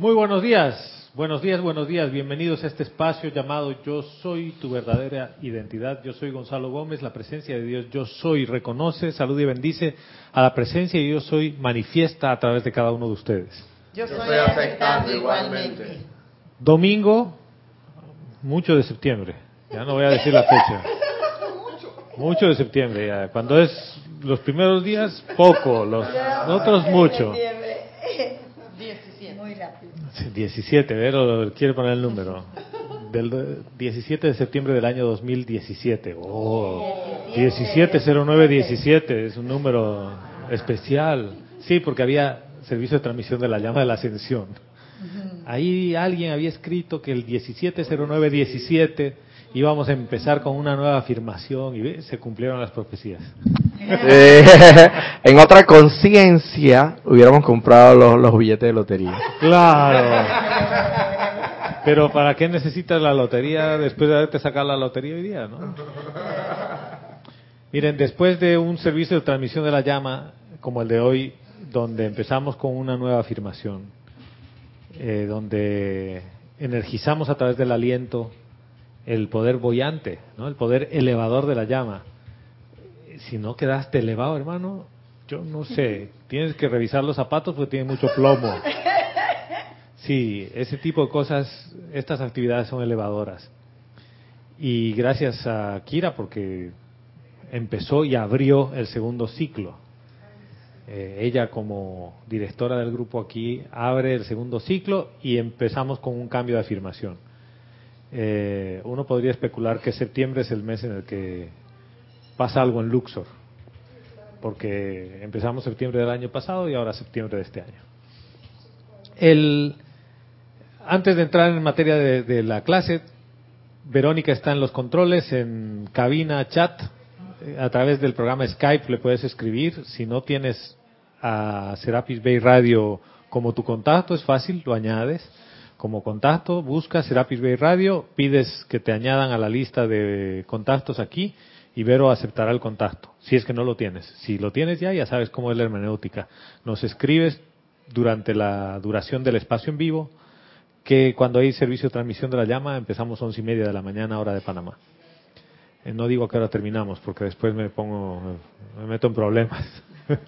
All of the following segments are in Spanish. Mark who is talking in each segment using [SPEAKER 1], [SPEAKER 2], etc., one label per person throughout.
[SPEAKER 1] Muy buenos días, buenos días, buenos días. Bienvenidos a este espacio llamado Yo soy tu verdadera identidad. Yo soy Gonzalo Gómez, la presencia de Dios Yo soy reconoce, saluda y bendice a la presencia y Yo soy manifiesta a través de cada uno de ustedes.
[SPEAKER 2] Yo estoy aceptando igualmente.
[SPEAKER 1] Domingo, mucho de septiembre. Ya no voy a decir la fecha. Mucho de septiembre. Ya. Cuando es los primeros días, poco. Los otros, mucho.
[SPEAKER 2] 17. Muy rápido.
[SPEAKER 1] 17, pero quiere poner el número. Del 17 de septiembre del año 2017. Oh, 170917 es un número especial. Sí, porque había servicio de transmisión de la llama de la ascensión. Ahí alguien había escrito que el 170917 íbamos a empezar con una nueva afirmación y se cumplieron las profecías.
[SPEAKER 3] Eh, en otra conciencia hubiéramos comprado los, los billetes de lotería.
[SPEAKER 1] Claro. Pero ¿para qué necesitas la lotería después de haberte sacado la lotería hoy día, no? Miren, después de un servicio de transmisión de la llama como el de hoy, donde empezamos con una nueva afirmación, eh, donde energizamos a través del aliento el poder boyante, ¿no? el poder elevador de la llama. Si no quedaste elevado, hermano, yo no sé, tienes que revisar los zapatos porque tienen mucho plomo. Sí, ese tipo de cosas, estas actividades son elevadoras. Y gracias a Kira porque empezó y abrió el segundo ciclo. Eh, ella como directora del grupo aquí abre el segundo ciclo y empezamos con un cambio de afirmación. Eh, uno podría especular que septiembre es el mes en el que pasa algo en Luxor, porque empezamos septiembre del año pasado y ahora septiembre de este año. El, antes de entrar en materia de, de la clase, Verónica está en los controles, en cabina, chat, a través del programa Skype le puedes escribir. Si no tienes a Serapis Bay Radio como tu contacto, es fácil, lo añades como contacto, buscas Serapis Bay Radio, pides que te añadan a la lista de contactos aquí y Vero aceptará el contacto, si es que no lo tienes. Si lo tienes ya, ya sabes cómo es la hermenéutica. Nos escribes durante la duración del espacio en vivo, que cuando hay servicio de transmisión de la llama empezamos a once y media de la mañana, hora de Panamá. Eh, no digo que ahora terminamos, porque después me pongo, me meto en problemas.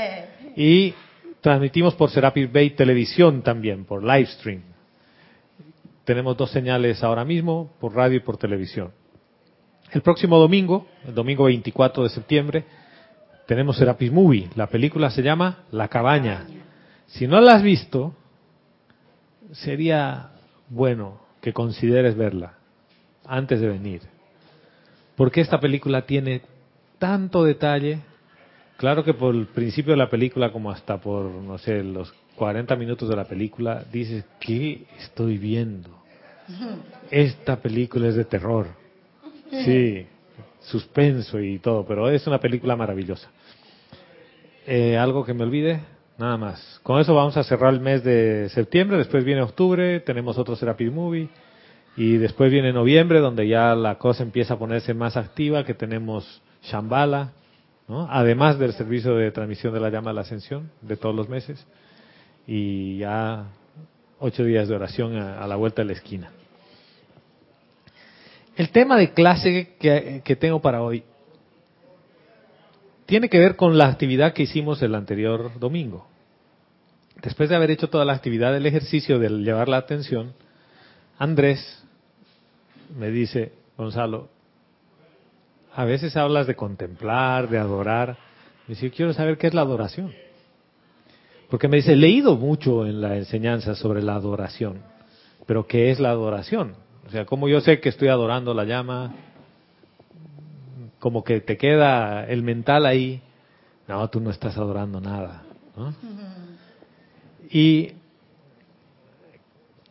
[SPEAKER 1] y transmitimos por Serapis Bay Televisión también, por live stream. Tenemos dos señales ahora mismo, por radio y por televisión. El próximo domingo, el domingo 24 de septiembre, tenemos Serapis Movie. La película se llama La Cabaña. Si no la has visto, sería bueno que consideres verla antes de venir. Porque esta película tiene tanto detalle. Claro que por el principio de la película, como hasta por, no sé, los 40 minutos de la película, dices, ¿qué estoy viendo? Esta película es de terror. Sí, suspenso y todo, pero es una película maravillosa. Eh, ¿Algo que me olvide? Nada más. Con eso vamos a cerrar el mes de septiembre, después viene octubre, tenemos otro Serapis Movie, y después viene noviembre, donde ya la cosa empieza a ponerse más activa, que tenemos Shambhala, ¿no? además del servicio de transmisión de la llama de la ascensión de todos los meses, y ya ocho días de oración a, a la vuelta de la esquina. El tema de clase que, tengo para hoy tiene que ver con la actividad que hicimos el anterior domingo. Después de haber hecho toda la actividad del ejercicio de llevar la atención, Andrés me dice, Gonzalo, a veces hablas de contemplar, de adorar. Me dice, quiero saber qué es la adoración. Porque me dice, he leído mucho en la enseñanza sobre la adoración, pero ¿qué es la adoración? O sea, como yo sé que estoy adorando la llama, como que te queda el mental ahí, no, tú no estás adorando nada. ¿no? Y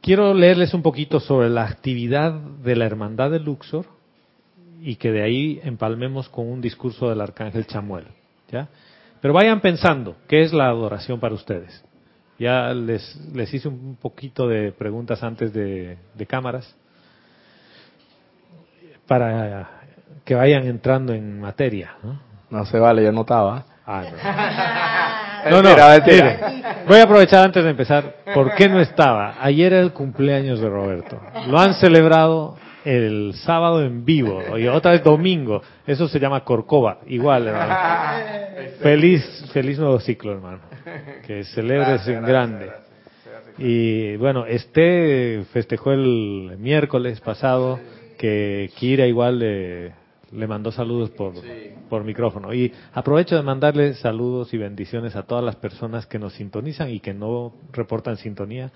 [SPEAKER 1] quiero leerles un poquito sobre la actividad de la Hermandad de Luxor y que de ahí empalmemos con un discurso del Arcángel Chamuel. ¿ya? Pero vayan pensando, ¿qué es la adoración para ustedes? Ya les, les hice un poquito de preguntas antes de, de cámaras para que vayan entrando en materia. ¿no?
[SPEAKER 3] No se vale, yo notaba.
[SPEAKER 1] Ah, no. No, no, voy a aprovechar antes de empezar. ¿Por qué no estaba? Ayer era el cumpleaños de Roberto. Lo han celebrado el sábado en vivo y otra vez domingo. Eso se llama Corcova. Igual, hermano. Feliz, feliz nuevo ciclo, hermano. Que celebres en grande. Y bueno, este festejó el miércoles pasado que Kira igual le, le mandó saludos por, por micrófono. Y aprovecho de mandarle saludos y bendiciones a todas las personas que nos sintonizan y que no reportan sintonía.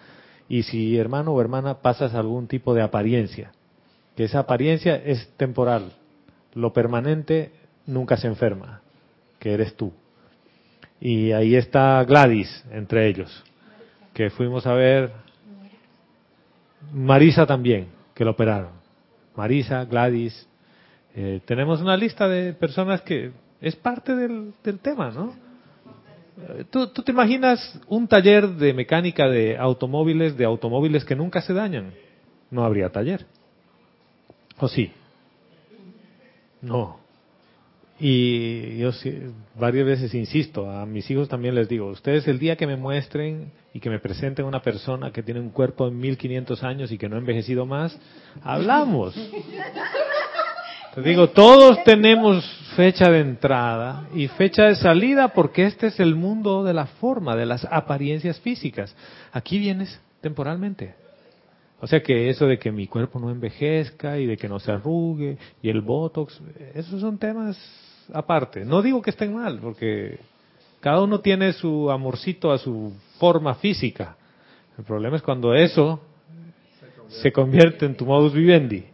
[SPEAKER 1] Y si hermano o hermana pasas algún tipo de apariencia, que esa apariencia es temporal, lo permanente nunca se enferma, que eres tú. Y ahí está Gladys entre ellos, que fuimos a ver. Marisa también, que lo operaron. Marisa, Gladys, eh, tenemos una lista de personas que es parte del, tema, ¿no? Eh, ¿Tú, ¿Tú, te imaginas un taller de mecánica de automóviles, de automóviles que nunca se dañan? No habría taller. ¿O sí? No. Y yo varias veces insisto, a mis hijos también les digo, ustedes el día que me muestren y que me presenten una persona que tiene un cuerpo de 1500 años y que no ha envejecido más, hablamos. Te digo, todos tenemos fecha de entrada y fecha de salida porque este es el mundo de la forma, de las apariencias físicas. Aquí vienes temporalmente. O sea que eso de que mi cuerpo no envejezca y de que no se arrugue y el botox, esos son temas aparte. No digo que estén mal, porque cada uno tiene su amorcito a su forma física. El problema es cuando eso se convierte en tu modus vivendi.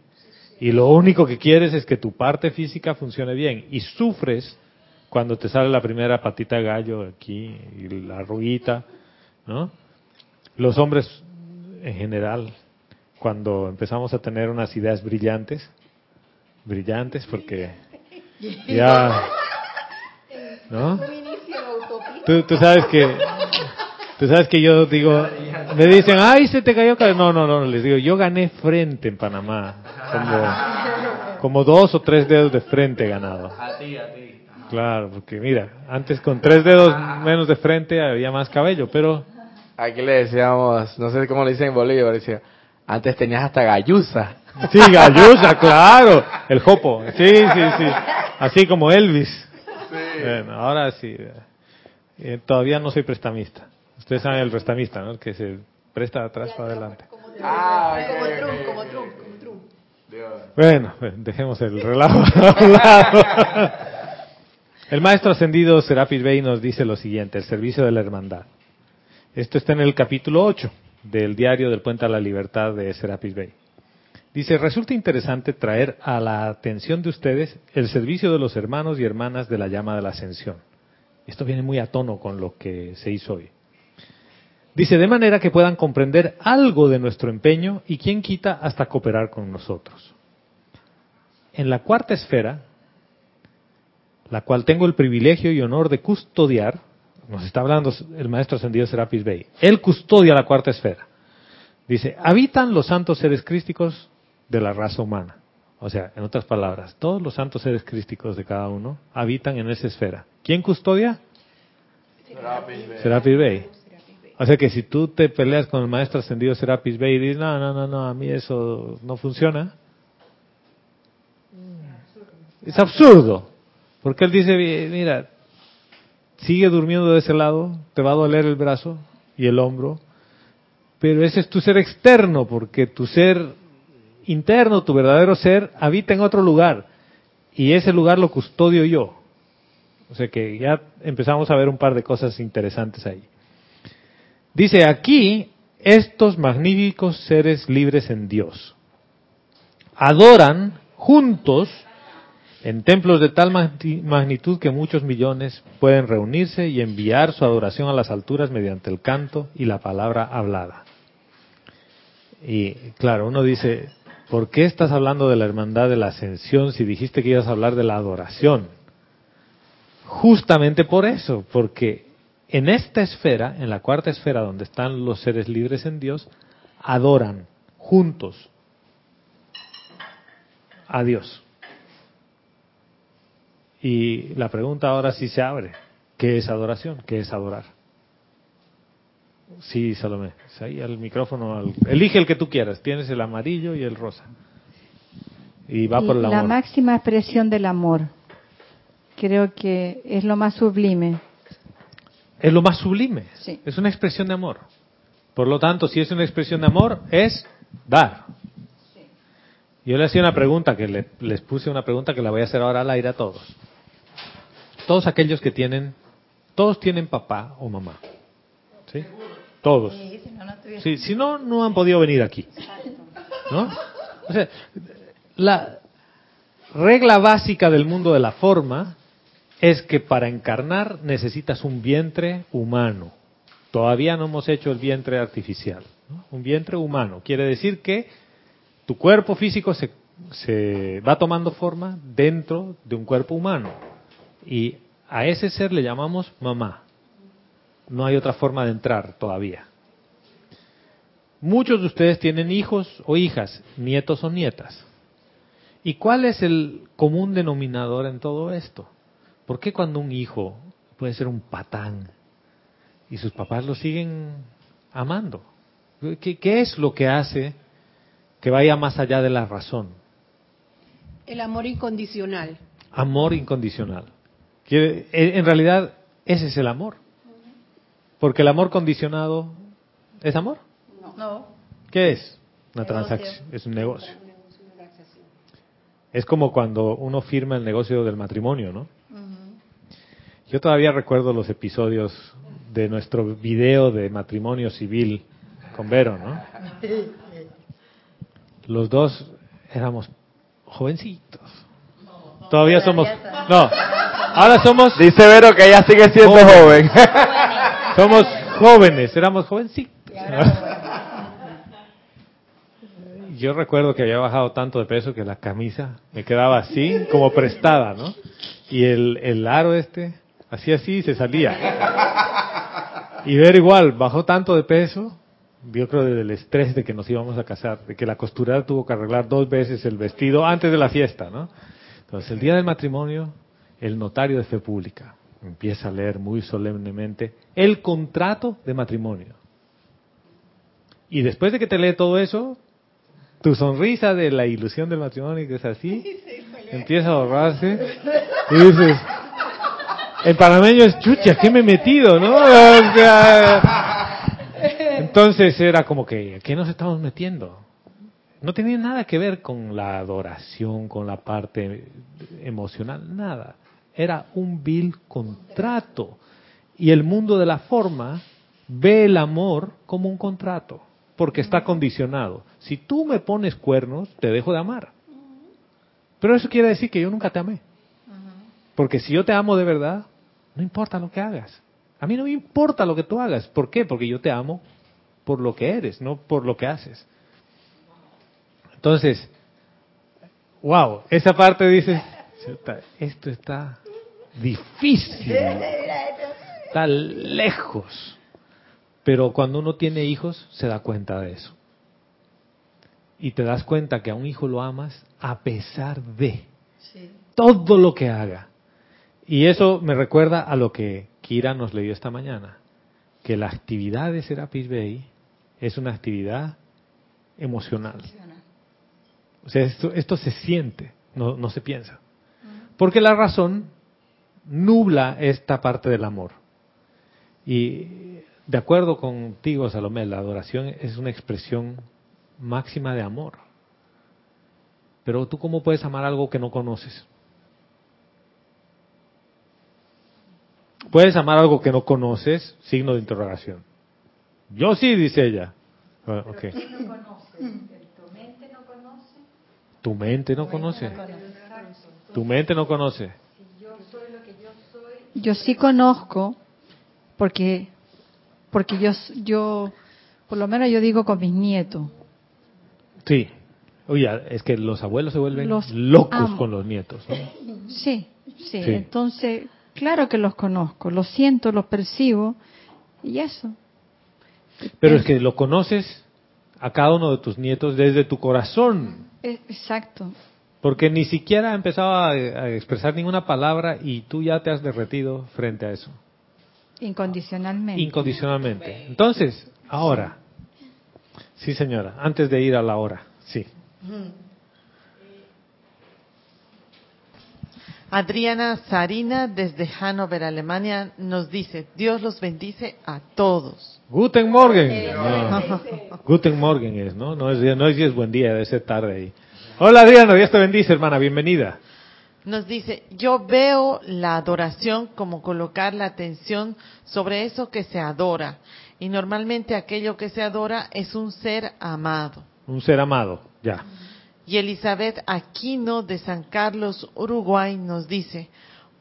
[SPEAKER 1] Y lo único que quieres es que tu parte física funcione bien. Y sufres cuando te sale la primera patita gallo aquí y la arruguita, ¿no? Los hombres en general, cuando empezamos a tener unas ideas brillantes, brillantes porque ya, ¿no? Tú, tú sabes que, tú sabes que yo digo, me dicen, ay, se te cayó. No, no, no, les digo, yo gané frente en Panamá. Como, como dos o tres dedos de frente ganado.
[SPEAKER 3] A ti, a ti.
[SPEAKER 1] Claro, porque mira, antes con tres dedos menos de frente había más cabello, pero...
[SPEAKER 3] Aquí le decíamos, no sé cómo le dicen en Bolivia, decía, antes tenías hasta galluza.
[SPEAKER 1] Sí, galluza, claro. El jopo. Sí, sí, sí. Así como Elvis. Bueno, ahora sí. Eh, todavía no soy prestamista. Ustedes saben el prestamista, ¿no? que se presta atrás para adelante.
[SPEAKER 2] Ah, como Trump, como Trump, como Trump.
[SPEAKER 1] Bueno, dejemos el relajo El maestro ascendido Serapis Bey nos dice lo siguiente, el servicio de la hermandad. Esto está en el capítulo 8 del diario del Puente a la Libertad de Serapis Bey. Dice, resulta interesante traer a la atención de ustedes el servicio de los hermanos y hermanas de la llama de la ascensión. Esto viene muy a tono con lo que se hizo hoy. Dice, de manera que puedan comprender algo de nuestro empeño y quien quita hasta cooperar con nosotros. En la cuarta esfera, la cual tengo el privilegio y honor de custodiar, nos está hablando el maestro ascendido Serapis Bey, él custodia la cuarta esfera. Dice, habitan los santos seres crísticos de la raza humana. O sea, en otras palabras, todos los santos seres crísticos de cada uno habitan en esa esfera. ¿Quién custodia? Serapis Bey. O sea que si tú te peleas con el maestro ascendido Serapis Bey y dices, no, no, no, no, a mí eso no funciona, es absurdo. Porque él dice, mira, sigue durmiendo de ese lado, te va a doler el brazo y el hombro, pero ese es tu ser externo, porque tu ser interno, tu verdadero ser, habita en otro lugar, y ese lugar lo custodio yo. O sea que ya empezamos a ver un par de cosas interesantes ahí. Dice aquí, estos magníficos seres libres en Dios adoran juntos en templos de tal magnitud que muchos millones pueden reunirse y enviar su adoración a las alturas mediante el canto y la palabra hablada. Y claro, uno dice, ¿por qué estás hablando de la hermandad de la ascensión si dijiste que ibas a hablar de la adoración? Justamente por eso, porque en esta esfera, en la cuarta esfera donde están los seres libres en Dios, adoran juntos a Dios. Y la pregunta ahora sí se abre. ¿Qué es adoración? ¿Qué es adorar? Sí, Salomé. Ahí al micrófono. al- elige el que tú quieras. Tienes el amarillo y el rosa. Y va por el
[SPEAKER 4] la
[SPEAKER 1] amor.
[SPEAKER 4] máxima expresión del amor. Creo que es lo más sublime.
[SPEAKER 1] Es lo más sublime.
[SPEAKER 4] Sí.
[SPEAKER 1] Es una expresión de amor. Por lo tanto, si es una expresión de amor, es dar. Yo le hacía una pregunta, que le- les puse una pregunta que la voy a hacer ahora al aire a todos. Todos aquellos que tienen, todos tienen papá o mamá. ¿Sí? Todos.
[SPEAKER 2] Sí, si no, no estuviera-
[SPEAKER 1] Sí, si no, no han podido venir aquí. ¿No? O sea, la regla básica del mundo de la forma es que para encarnar necesitas un vientre humano. Todavía no hemos hecho el vientre artificial. ¿no? Un vientre humano. Quiere decir que tu cuerpo físico se, se va tomando forma dentro de un cuerpo humano. Y a ese ser le llamamos mamá. No hay otra forma de entrar todavía. Muchos de ustedes tienen hijos o hijas, nietos o nietas. ¿Y cuál es el común denominador en todo esto? ¿Por qué cuando un hijo puede ser un patán y sus papás lo siguen amando? ¿Qué, qué es lo que hace que vaya más allá de la razón?
[SPEAKER 2] El amor incondicional.
[SPEAKER 1] Amor incondicional. En realidad, ese es el amor. Porque el amor condicionado es amor.
[SPEAKER 2] No.
[SPEAKER 1] ¿Qué es? Una transacción, es un negocio. Es como cuando uno firma el negocio del matrimonio, ¿no? Yo todavía recuerdo los episodios de nuestro video de matrimonio civil con Vero, ¿no? Los dos éramos jovencitos. Todavía somos... No, ahora somos...
[SPEAKER 3] Dice Vero que ella sigue siendo
[SPEAKER 1] Joven.
[SPEAKER 3] joven.
[SPEAKER 1] Somos jóvenes, éramos jovencitos. Yo recuerdo que había bajado tanto de peso que la camisa me quedaba así, como prestada, ¿no? Y el, el aro este, así así, y se salía. Y ver igual, bajó tanto de peso, yo creo del estrés de que nos íbamos a casar, de que la costurera tuvo que arreglar dos veces el vestido antes de la fiesta, ¿no? Entonces, el día del matrimonio, el notario de fe pública empieza a leer muy solemnemente el contrato de matrimonio. Y después de que te lee todo eso, tu sonrisa de la ilusión del matrimonio, que es así, empieza a borrarse y dices, el panameño es chucha, ¿qué me he metido, no? O sea, entonces era como que, ¿a qué nos estamos metiendo? No tenía nada que ver con la adoración, con la parte emocional, nada. Era un vil contrato. Y el mundo de la forma ve el amor como un contrato, porque está condicionado. Si tú me pones cuernos, te dejo de amar. Pero eso quiere decir que yo nunca te amé. Porque si yo te amo de verdad, no importa lo que hagas. A mí no me importa lo que tú hagas. ¿Por qué? Porque yo te amo por lo que eres, no por lo que haces. Entonces, wow, esa parte dice, "Chuta, esto está difícil, está lejos. Pero cuando uno tiene hijos, se da cuenta de eso. Y te das cuenta que a un hijo lo amas a pesar de todo lo que haga. Y eso me recuerda a lo que Kira nos leyó esta mañana, que la actividad de Serapis Bay es una actividad emocional. O sea, esto, esto se siente, no, no se piensa. Porque la razón nubla esta parte del amor. Y de acuerdo contigo, Salomé, la adoración es una expresión máxima de amor. Pero tú cómo puedes amar algo que no conoces? Puedes amar algo que no conoces, signo de interrogación. Yo sí, dice ella. Ah, ok. Tu mente no conoce. Tu mente no conoce.
[SPEAKER 4] Yo sí conozco, porque, porque yo, yo, por lo menos yo digo con mis nietos.
[SPEAKER 1] Sí. Oye, es que los abuelos se vuelven
[SPEAKER 4] Los
[SPEAKER 1] locos
[SPEAKER 4] amo.
[SPEAKER 1] con los nietos. ¿no?
[SPEAKER 4] Sí, sí,
[SPEAKER 1] Sí.
[SPEAKER 4] Entonces, claro que los conozco, los siento, los percibo y eso.
[SPEAKER 1] Pero es que lo conoces a cada uno de tus nietos desde tu corazón.
[SPEAKER 4] Eh, Exacto.
[SPEAKER 1] Porque ni siquiera ha empezado a, a expresar ninguna palabra y tú ya te has derretido frente a eso.
[SPEAKER 4] Incondicionalmente.
[SPEAKER 1] incondicionalmente. Entonces, ahora, sí señora, antes de ir a la hora, sí.
[SPEAKER 5] Adriana Sarina desde Hannover, Alemania, nos dice, Dios los bendice a todos.
[SPEAKER 1] Guten Morgen. No, Guten Morgen es, ¿no? No es, no es, es buen día, debe ser tarde ahí. Hola Adriana, Dios te bendice, hermana, bienvenida.
[SPEAKER 5] Nos dice, yo veo la adoración como colocar la atención sobre eso que se adora. Y normalmente aquello que se adora es un ser amado.
[SPEAKER 1] Un ser amado, ya.
[SPEAKER 5] Y Elizabeth Aquino de San Carlos, Uruguay, nos dice,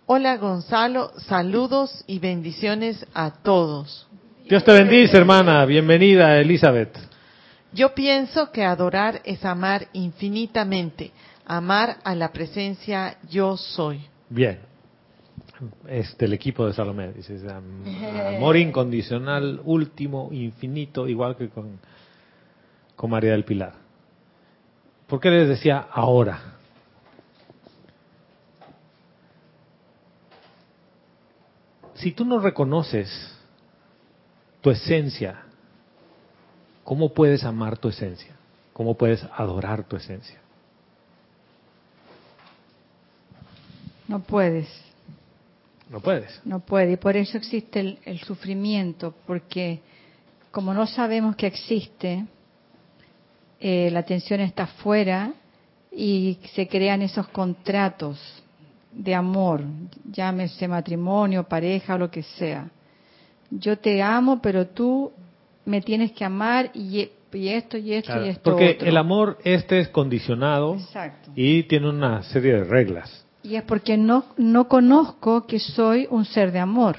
[SPEAKER 5] hola Gonzalo, saludos y bendiciones a todos.
[SPEAKER 1] Dios te bendice, hermana, bienvenida Elizabeth.
[SPEAKER 5] Yo pienso que adorar es amar infinitamente, amar a la presencia yo soy.
[SPEAKER 1] Bien. Es del equipo de Salomé, dice, amor incondicional, último, infinito, igual que con, con María del Pilar. ¿Por qué les decía ahora? Si tú no reconoces tu esencia, ¿cómo puedes amar tu esencia? ¿Cómo puedes adorar tu esencia?
[SPEAKER 4] No puedes.
[SPEAKER 1] No puedes.
[SPEAKER 4] No puede. Y por eso existe el, el sufrimiento, porque como no sabemos que existe, eh, la atención está fuera y se crean esos contratos de amor, llámese matrimonio, pareja o lo que sea. Yo te amo, pero tú me tienes que amar y, y esto y esto
[SPEAKER 1] Claro,
[SPEAKER 4] y esto.
[SPEAKER 1] porque
[SPEAKER 4] otro.
[SPEAKER 1] el amor este es condicionado
[SPEAKER 4] Exacto.
[SPEAKER 1] y tiene una serie de reglas.
[SPEAKER 4] Y es porque no, no conozco que soy un ser de amor.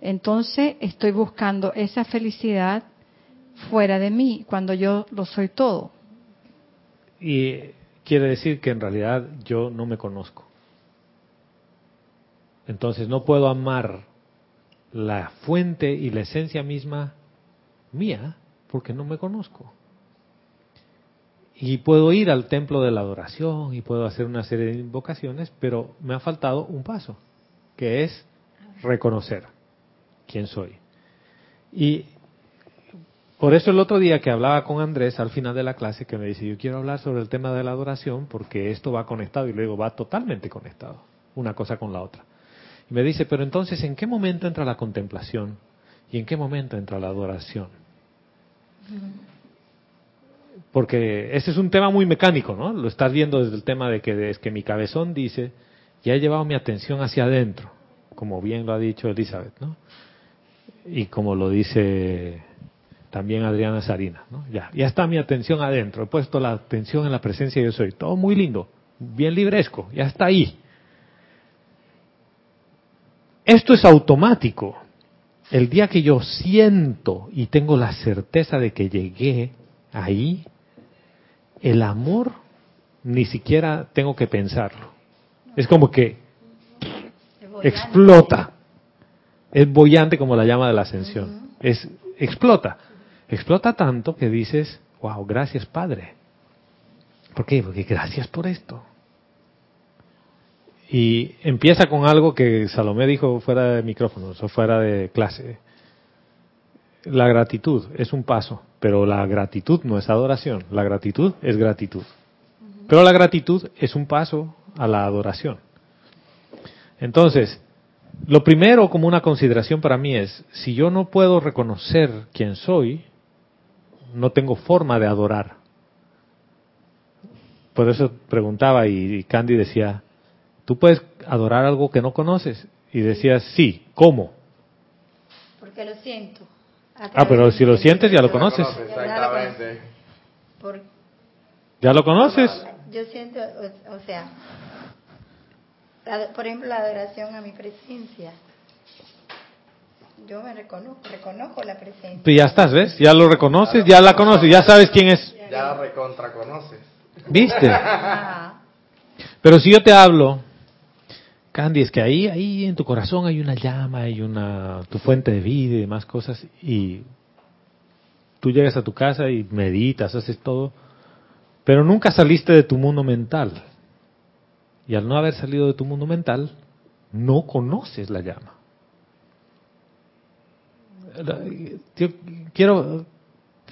[SPEAKER 4] Entonces estoy buscando esa felicidad fuera de mí, cuando yo lo soy todo.
[SPEAKER 1] Y quiere decir que en realidad yo no me conozco. Entonces no puedo amar la fuente y la esencia misma mía porque no me conozco. Y puedo ir al templo de la adoración y puedo hacer una serie de invocaciones, pero me ha faltado un paso, que es reconocer quién soy. Y por eso el otro día que hablaba con Andrés al final de la clase, que me dice, yo quiero hablar sobre el tema de la adoración porque esto va conectado y luego va totalmente conectado, una cosa con la otra. Y me dice, pero entonces, ¿en qué momento entra la contemplación? ¿Y en qué momento entra la adoración? Porque ese es un tema muy mecánico, ¿no? Lo estás viendo desde el tema de que es que mi cabezón dice, ya he llevado mi atención hacia adentro, como bien lo ha dicho Elizabeth, ¿no? Y como lo dice también Adriana Sarina, ¿no? Ya, ya está mi atención adentro, he puesto la atención en la presencia de yo soy, todo muy lindo, bien libresco, ya está ahí. Esto es automático. El día que yo siento y tengo la certeza de que llegué ahí, el amor ni siquiera tengo que pensarlo. Es como que explota. Es bollante como la llama de la ascensión. Es explota. Explota tanto que dices, wow, gracias Padre. ¿Por qué? Porque gracias por esto. Y empieza con algo que Salomé dijo fuera de micrófonos o fuera de clase. La gratitud es un paso, pero la gratitud no es adoración, la gratitud es gratitud. Pero la gratitud es un paso a la adoración. Entonces, lo primero como una consideración para mí es, si yo no puedo reconocer quién soy, no tengo forma de adorar. Por eso preguntaba y Candy decía, ¿tú puedes adorar algo que no conoces? Y decías, sí, ¿cómo?
[SPEAKER 2] Porque lo siento.
[SPEAKER 1] Ah, pero si lo sientes ya lo conoces.
[SPEAKER 3] Exactamente.
[SPEAKER 1] ¿Ya lo conoces?
[SPEAKER 2] yo siento, o, sea, por ejemplo, la adoración a mi presencia. Yo me reconozco, reconozco la presencia.
[SPEAKER 1] Tú ya estás, ¿ves? Ya lo reconoces, ya la conoces, ya sabes quién es.
[SPEAKER 3] Ya la recontra conoces.
[SPEAKER 1] ¿Viste?
[SPEAKER 2] Ah,
[SPEAKER 1] Pero si yo te hablo, Candy, es que ahí, ahí en tu corazón hay una llama, hay una, tu fuente de vida y demás cosas, y tú llegas a tu casa y meditas, haces todo, pero nunca saliste de tu mundo mental. Y al no haber salido de tu mundo mental, no conoces la llama. quiero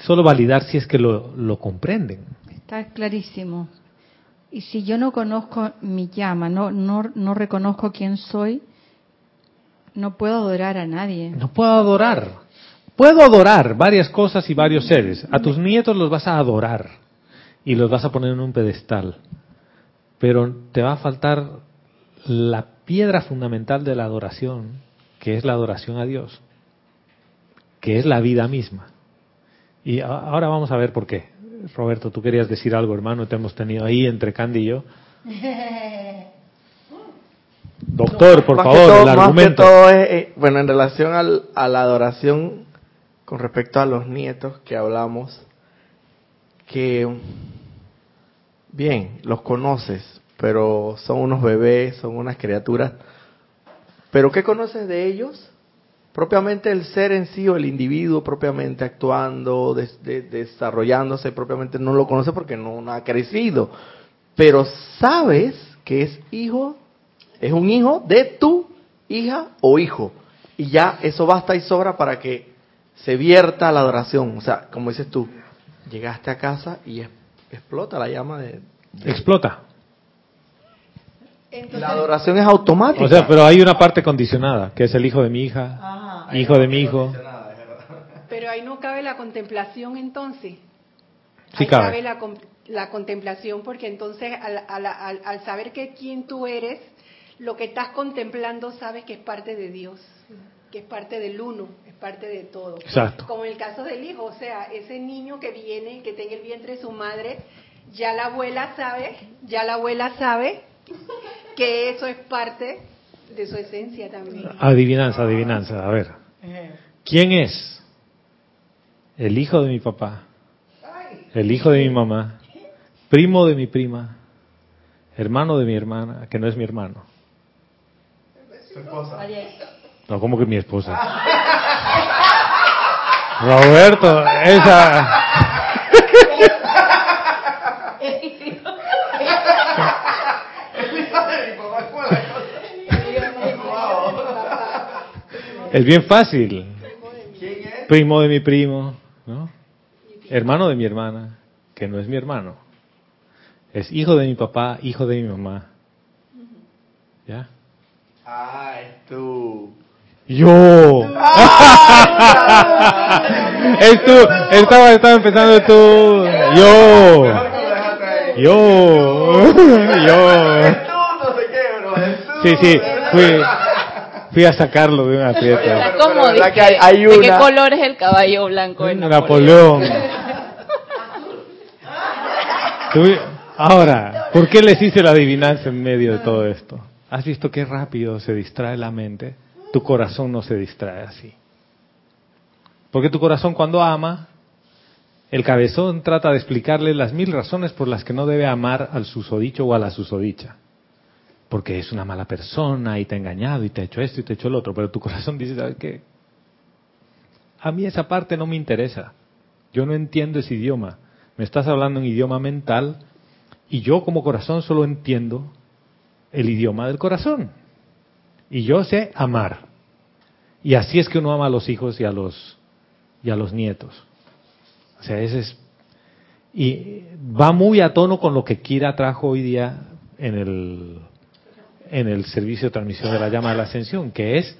[SPEAKER 1] solo validar si es que lo, lo comprenden.
[SPEAKER 4] Está clarísimo. Y si yo no conozco mi llama, no, no, no reconozco quién soy, no puedo adorar a nadie.
[SPEAKER 1] No puedo adorar. Puedo adorar varias cosas y varios seres. A tus nietos los vas a adorar y los vas a poner en un pedestal. Pero te va a faltar la piedra fundamental de la adoración, que es la adoración a Dios, que es la vida misma. Y ahora vamos a ver por qué. Roberto, tú querías decir algo, hermano, te hemos tenido ahí entre Candy y yo. Doctor, por
[SPEAKER 3] Más
[SPEAKER 1] favor,
[SPEAKER 3] todo-
[SPEAKER 1] el
[SPEAKER 3] más que
[SPEAKER 1] argumento.
[SPEAKER 3] todo es, eh, bueno, en relación al- a la adoración con respecto a los nietos que hablamos, que bien, los conoces, pero son unos bebés, son unas criaturas. Pero ¿qué conoces de ellos? Propiamente el ser en sí o el individuo propiamente actuando, des- de- desarrollándose, propiamente no lo conoces porque no, no ha crecido. Pero sabes que es hijo es un hijo de tu hija o hijo. Y ya eso basta y sobra para que se vierta la adoración. O sea, como dices tú, llegaste a casa y es- explota la llama de...
[SPEAKER 1] Explota.
[SPEAKER 3] La adoración es automática.
[SPEAKER 1] O sea, pero hay una parte condicionada, que es el hijo de mi hija, hijo de mi hijo.
[SPEAKER 6] Pero ahí no cabe la contemplación entonces.
[SPEAKER 1] Sí
[SPEAKER 6] ahí
[SPEAKER 1] cabe.
[SPEAKER 6] la, con- la contemplación porque entonces al, al- al- al saber que quién tú eres, lo que estás contemplando sabes que es parte de Dios, que es parte del uno, es parte de todo.
[SPEAKER 1] Exacto.
[SPEAKER 6] Como en el caso del hijo, o sea, ese niño que viene, que en el vientre de su madre, ya la abuela sabe, ya la abuela sabe que eso es parte de su esencia también.
[SPEAKER 1] Adivinanza, adivinanza. A ver. ¿Quién es el hijo de mi papá? El hijo de mi mamá. Primo de mi prima. Hermano de mi hermana, que no es mi hermano. No, ¿cómo que mi esposa? Roberto, esa... Es bien fácil. Primo de mi primo, ¿no? Hermano de mi hermana, que no es mi hermano. Es hijo de mi papá, hijo de mi mamá. ¿Ya?
[SPEAKER 3] Ay, tú.
[SPEAKER 1] Yo. es tú. Estaba, estaba empezando tú. Yo. Yo. Yo. Sí, sí. Fui, fui a sacarlo de una fiesta.
[SPEAKER 3] Pero que hay- hay
[SPEAKER 7] ¿de qué color es el caballo blanco de Napoleón?
[SPEAKER 1] Napoleón. Ahora, ¿por qué les hice la adivinanza en medio de todo esto? ¿Has visto qué rápido se distrae la mente? Tu corazón no se distrae así. Porque tu corazón cuando ama, el cabezón trata de explicarle las mil razones por las que no debe amar al susodicho o a la susodicha. Porque es una mala persona y te ha engañado y te ha hecho esto y te ha hecho el otro. Pero tu corazón dice, ¿sabes qué? A mí esa parte no me interesa. Yo no entiendo ese idioma. Me estás hablando en idioma mental y yo como corazón solo entiendo el idioma del corazón. Y yo sé amar. Y así es que uno ama a los hijos y a los y a los nietos. O sea, ese es y va muy a tono con lo que Kira trajo hoy día en el en el servicio de transmisión de la llama de la ascensión, que es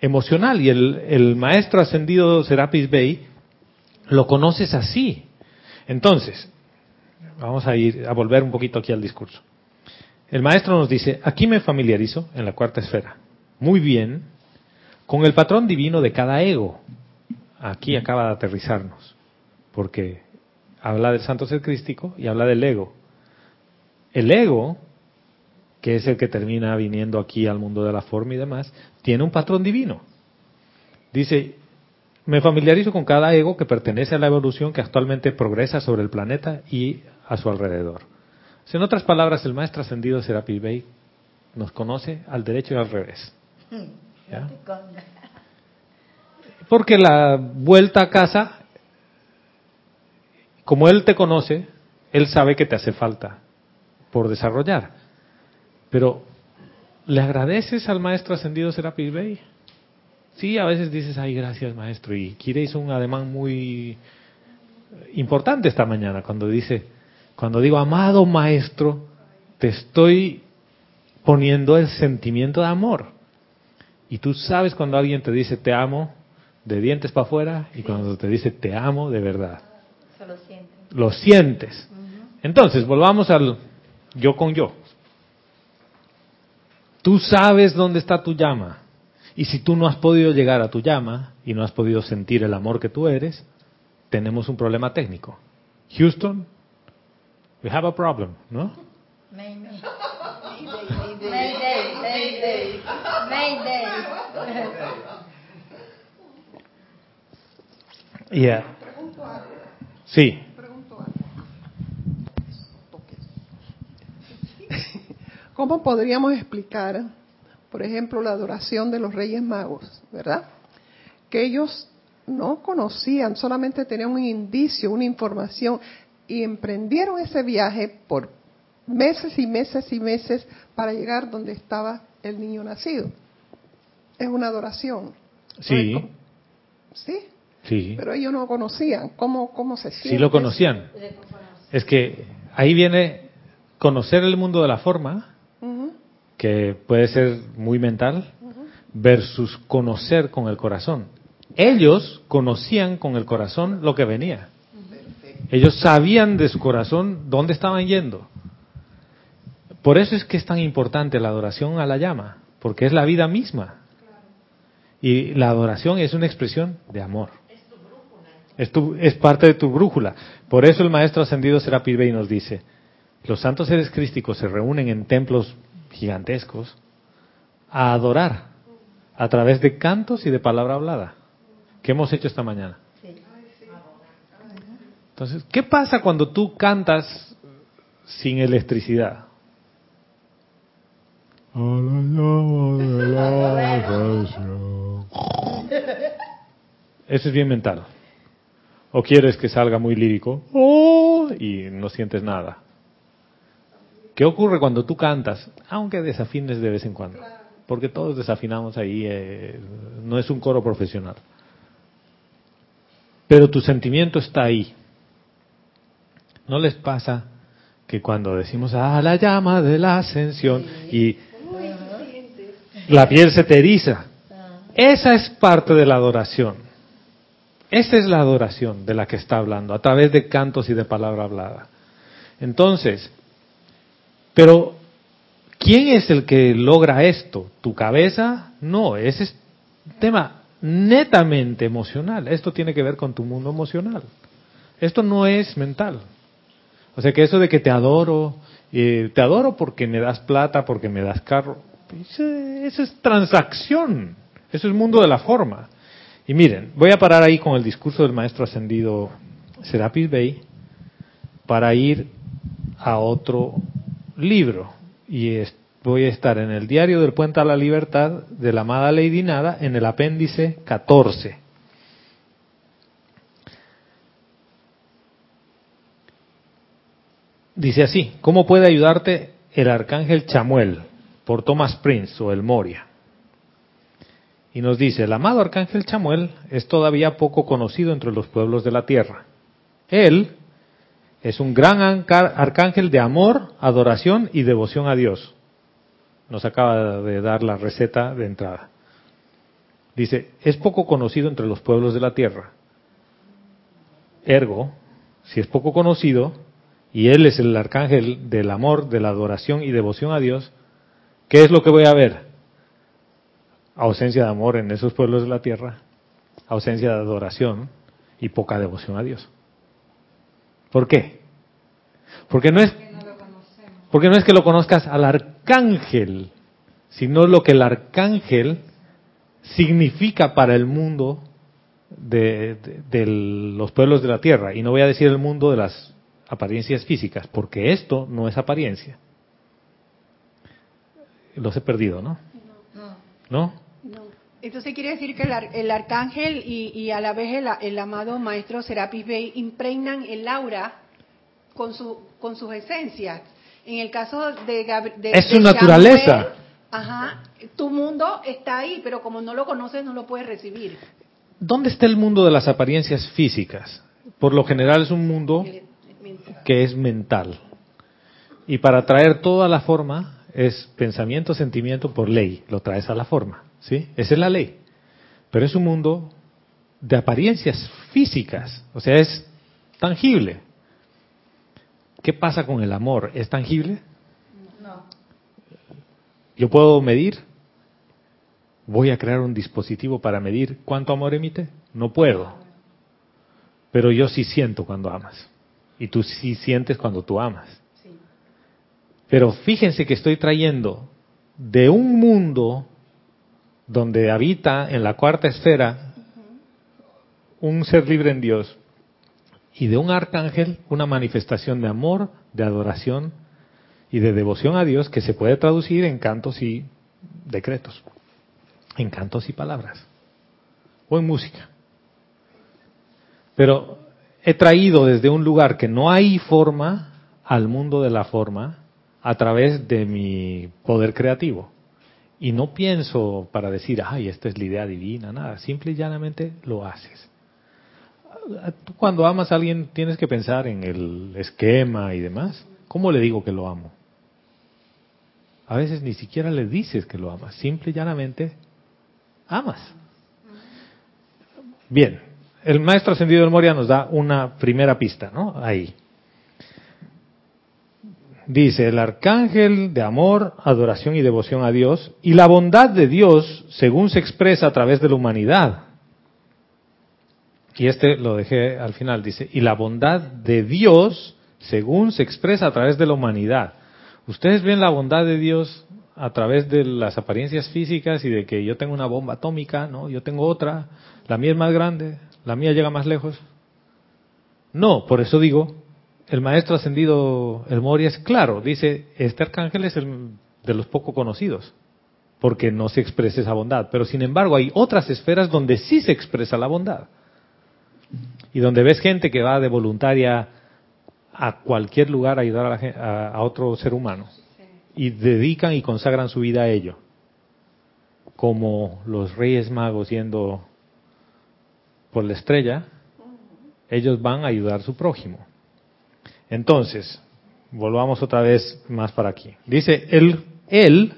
[SPEAKER 1] emocional. Y el, el maestro ascendido Serapis Bey lo conoces así. Entonces, vamos a ir a volver un poquito aquí al discurso. El maestro nos dice, aquí me familiarizo en la cuarta esfera, muy bien, con el patrón divino de cada ego. Aquí acaba de aterrizarnos, porque habla del santo ser crístico y habla del ego. El ego, que es el que termina viniendo aquí al mundo de la forma y demás, tiene un patrón divino. Dice, me familiarizo con cada ego que pertenece a la evolución que actualmente progresa sobre el planeta y a su alrededor. En otras palabras, el maestro ascendido Serapis Bey nos conoce al derecho y al revés. ¿Ya? Porque la vuelta a casa, como él te conoce, él sabe que te hace falta por desarrollar. Pero, ¿le agradeces al maestro ascendido Serapis Bey? Sí, a veces dices, ay, gracias maestro. Y Kira hizo un ademán muy importante esta mañana cuando dice, cuando digo, amado maestro, te estoy poniendo el sentimiento de amor. Y tú sabes cuando alguien te dice te amo de dientes para afuera y cuando te dice te amo de verdad.
[SPEAKER 2] lo sientes.
[SPEAKER 1] Lo sientes. Entonces, volvamos al yo con yo. Tú sabes dónde está tu llama. Y si tú no has podido llegar a tu llama y no has podido sentir el amor que tú eres, tenemos un problema técnico. Houston, we have a problem, ¿no?
[SPEAKER 2] Mayday. Mayday. Mayday. Mayday.
[SPEAKER 1] Yeah. Sí.
[SPEAKER 8] ¿Cómo podríamos explicar, por ejemplo, la adoración de los Reyes Magos, verdad? Que ellos no conocían, solamente tenían un indicio, una información, y emprendieron ese viaje por meses y meses y meses para llegar donde estaba el niño nacido. Es una adoración.
[SPEAKER 1] Sí.
[SPEAKER 8] ¿Sí?
[SPEAKER 1] Sí.
[SPEAKER 8] Pero ellos no conocían. ¿Cómo, cómo se siente?
[SPEAKER 1] Sí lo conocían. Es que ahí viene conocer el mundo de la forma, que puede ser muy mental, versus conocer con el corazón. Ellos conocían con el corazón lo que venía. Ellos sabían de su corazón dónde estaban yendo. Por eso es que es tan importante la adoración a la llama, porque es la vida misma. Y la adoración es una expresión de amor. Es, tu- es parte de tu brújula. Por eso el maestro ascendido Serapis Bey nos dice, los santos seres crísticos se reúnen en templos gigantescos a adorar a través de cantos y de palabra hablada. ¿Qué hemos hecho esta mañana? Entonces, ¿qué pasa cuando tú cantas sin electricidad? Eso es bien mental. ¿O quieres que salga muy lírico? ¡Oh! y no sientes nada. ¿Qué ocurre cuando tú cantas? Aunque desafines de vez en cuando. Porque todos desafinamos ahí, eh, no es un coro profesional. Pero tu sentimiento está ahí. ¿No les pasa que cuando decimos, ah, la llama de la ascensión, y la piel se te eriza? Esa es parte de la adoración. Esa es la adoración de la que está hablando, a través de cantos y de palabra hablada. Entonces, pero, ¿quién es el que logra esto? ¿Tu cabeza? No, ese es un tema netamente emocional. Esto tiene que ver con tu mundo emocional. Esto no es mental. O sea que eso de que te adoro, eh, te adoro porque me das plata, porque me das carro, eso, eso es transacción. Eso es mundo de la forma. Y miren, voy a parar ahí con el discurso del maestro ascendido Serapis Bey para ir a otro libro. Y voy a estar en el diario del Puente a la Libertad de la amada Lady Nada en el apéndice 14. Dice así, ¿cómo puede ayudarte el arcángel Chamuel por Thomas Prince o el Moria? Y nos dice, el amado arcángel Chamuel es todavía poco conocido entre los pueblos de la tierra. Él es un gran arcángel de amor, adoración y devoción a Dios. Nos acaba de dar la receta de entrada. Dice, es poco conocido entre los pueblos de la tierra. Ergo, si es poco conocido, y él es el arcángel del amor, de la adoración y devoción a Dios, ¿qué es lo que voy a ver? Ausencia de amor en esos pueblos de la tierra, ausencia de adoración y poca devoción a Dios. ¿Por qué? Porque no es porque no es que lo conozcas al arcángel, sino lo que el arcángel significa para el mundo de, de- de los pueblos de la tierra. Y no voy a decir el mundo de las apariencias físicas, porque esto no es apariencia. Los he perdido, ¿no? ¿No?
[SPEAKER 6] Entonces quiere decir que el, ar- el arcángel y, y a la vez el, el amado maestro Serapis Bey impregnan el aura con, su, con sus esencias. En el caso de, Gab- de
[SPEAKER 1] Es
[SPEAKER 6] de
[SPEAKER 1] su naturaleza.
[SPEAKER 6] Ajá, tu mundo está ahí, pero como no lo conoces, no lo puedes recibir.
[SPEAKER 1] ¿Dónde está el mundo de las apariencias físicas? Por lo general es un mundo que es mental. Y para traer toda la forma es pensamiento, sentimiento por ley, lo traes a la forma, ¿sí? Esa es la ley. Pero es un mundo de apariencias físicas, o sea, es tangible. ¿Qué pasa con el amor? ¿Es tangible?
[SPEAKER 2] No.
[SPEAKER 1] ¿Yo puedo medir? ¿Voy a crear un dispositivo para medir cuánto amor emite? No puedo. Pero yo sí siento cuando amas. Y tú sí sientes cuando tú amas. Pero fíjense que estoy trayendo de un mundo donde habita en la cuarta esfera un ser libre en Dios y de un arcángel una manifestación de amor, de adoración y de devoción a Dios que se puede traducir en cantos y decretos, en cantos y palabras o en música. Pero he traído desde un lugar que no hay forma al mundo de la forma a través de mi poder creativo. Y no pienso para decir, ay, esta es la idea divina, nada, simple y llanamente lo haces. Tú cuando amas a alguien tienes que pensar en el esquema y demás. ¿Cómo le digo que lo amo? A veces ni siquiera le dices que lo amas, simple y llanamente amas. Bien, el maestro ascendido del Moria nos da una primera pista, ¿no? Ahí. Dice, el arcángel de amor, adoración y devoción a Dios, y la bondad de Dios según se expresa a través de la humanidad. Y este lo dejé al final, dice, y la bondad de Dios según se expresa a través de la humanidad. Ustedes ven la bondad de Dios a través de las apariencias físicas y de que yo tengo una bomba atómica, ¿no? Yo tengo otra, la mía es más grande, la mía llega más lejos. No, por eso digo, el maestro ascendido, el Moria, es claro, dice, este arcángel es el de los poco conocidos, porque no se expresa esa bondad. Pero sin embargo hay otras esferas donde sí se expresa la bondad. Y donde ves gente que va de voluntaria a cualquier lugar a ayudar a, a otro ser humano. Y dedican y consagran su vida a ello. Como los reyes magos yendo por la estrella, ellos van a ayudar a su prójimo. Entonces, volvamos otra vez más para aquí. Dice, él, él,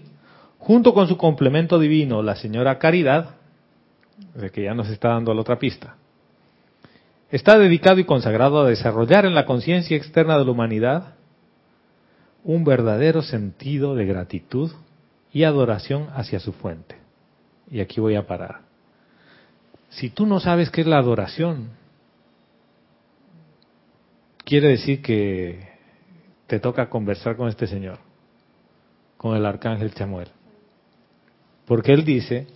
[SPEAKER 1] junto con su complemento divino, la señora Caridad, de que ya nos está dando la otra pista, está dedicado y consagrado a desarrollar en la conciencia externa de la humanidad un verdadero sentido de gratitud y adoración hacia su fuente. Y aquí voy a parar. Si tú no sabes qué es la adoración, quiere decir que te toca conversar con este señor, con el arcángel Chamuel. Porque él dice,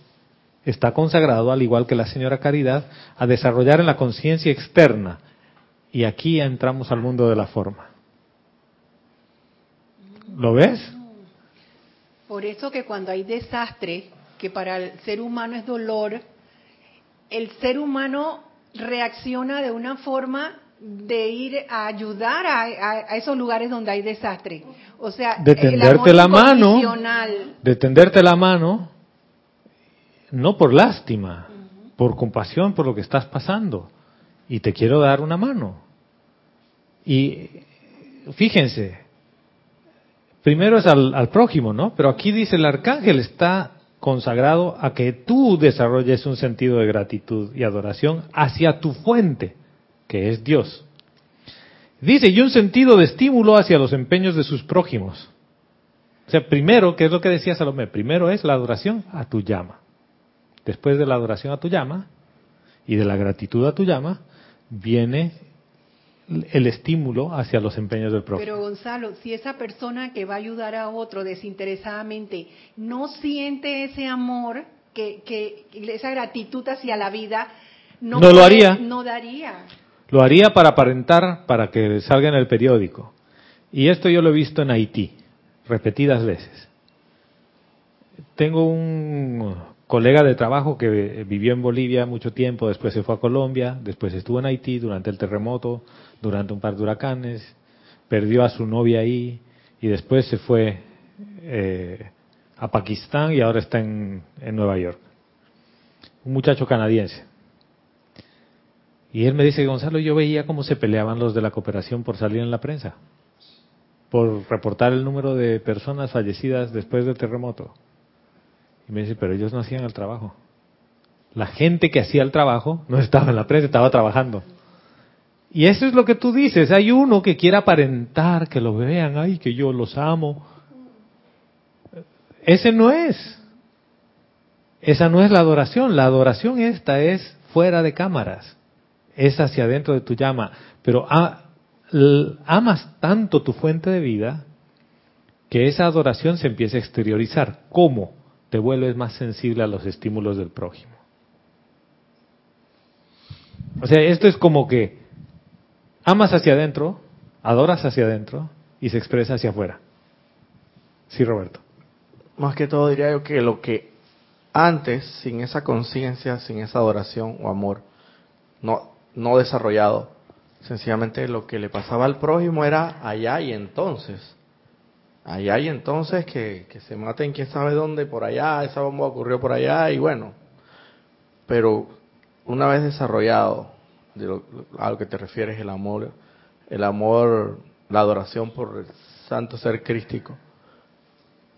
[SPEAKER 1] está consagrado, al igual que la señora Caridad, a desarrollar en la conciencia externa. Y aquí entramos al mundo de la forma. ¿Lo ves?
[SPEAKER 6] Por eso que cuando hay desastre, que para el ser humano es dolor, el ser humano reacciona de una forma de ir a ayudar a, esos lugares donde hay desastre. O sea,
[SPEAKER 1] de tenderte la mano, de tenderte la mano, no por lástima, por compasión por lo que estás pasando. Y te quiero dar una mano. Y fíjense, primero es al, al prójimo, ¿no? Pero aquí dice el arcángel está consagrado a que tú desarrolles un sentido de gratitud y adoración hacia tu fuente que es Dios. Dice, y un sentido de estímulo hacia los empeños de sus prójimos. O sea, primero, ¿qué es lo que decía Salomé? Primero es la adoración a tu llama. Después de la adoración a tu llama y de la gratitud a tu llama, viene el estímulo hacia los empeños del prójimo.
[SPEAKER 6] Pero Gonzalo, si esa persona que va a ayudar a otro desinteresadamente no siente ese amor, que, que esa gratitud hacia la vida, no,
[SPEAKER 1] no lo haría.
[SPEAKER 6] No daría.
[SPEAKER 1] Lo haría para aparentar, para que salga en el periódico. Y esto yo lo he visto en Haití, repetidas veces. Tengo un colega de trabajo que vivió en Bolivia mucho tiempo, después se fue a Colombia, después estuvo en Haití durante el terremoto, durante un par de huracanes, perdió a su novia ahí y después se fue, eh, a Pakistán y ahora está en, en Nueva York. Un muchacho canadiense. Y él me dice, Gonzalo, yo veía cómo se peleaban los de la cooperación por salir en la prensa, por reportar el número de personas fallecidas después del terremoto. Y me dice, pero ellos no hacían el trabajo. La gente que hacía el trabajo no estaba en la prensa, estaba trabajando. Y eso es lo que tú dices. Hay uno que quiere aparentar, que lo vean, ay, que yo los amo. Ese no es. Esa no es la adoración. La adoración esta es fuera de cámaras. Es hacia adentro de tu llama. Pero amas tanto tu fuente de vida que esa adoración se empieza a exteriorizar. ¿Cómo? Te vuelves más sensible a los estímulos del prójimo. O sea, esto es como que amas hacia adentro, adoras hacia adentro y se expresa hacia afuera. Sí, Roberto.
[SPEAKER 3] Más que todo diría yo que lo que antes, sin esa conciencia, sin esa adoración o amor, no, no desarrollado, sencillamente lo que le pasaba al prójimo era allá y entonces. Allá y entonces que, que se maten quién sabe dónde, por allá, esa bomba ocurrió por allá y bueno. Pero una vez desarrollado, de lo, a lo que te refieres, el amor, el amor, la adoración por el santo ser crístico,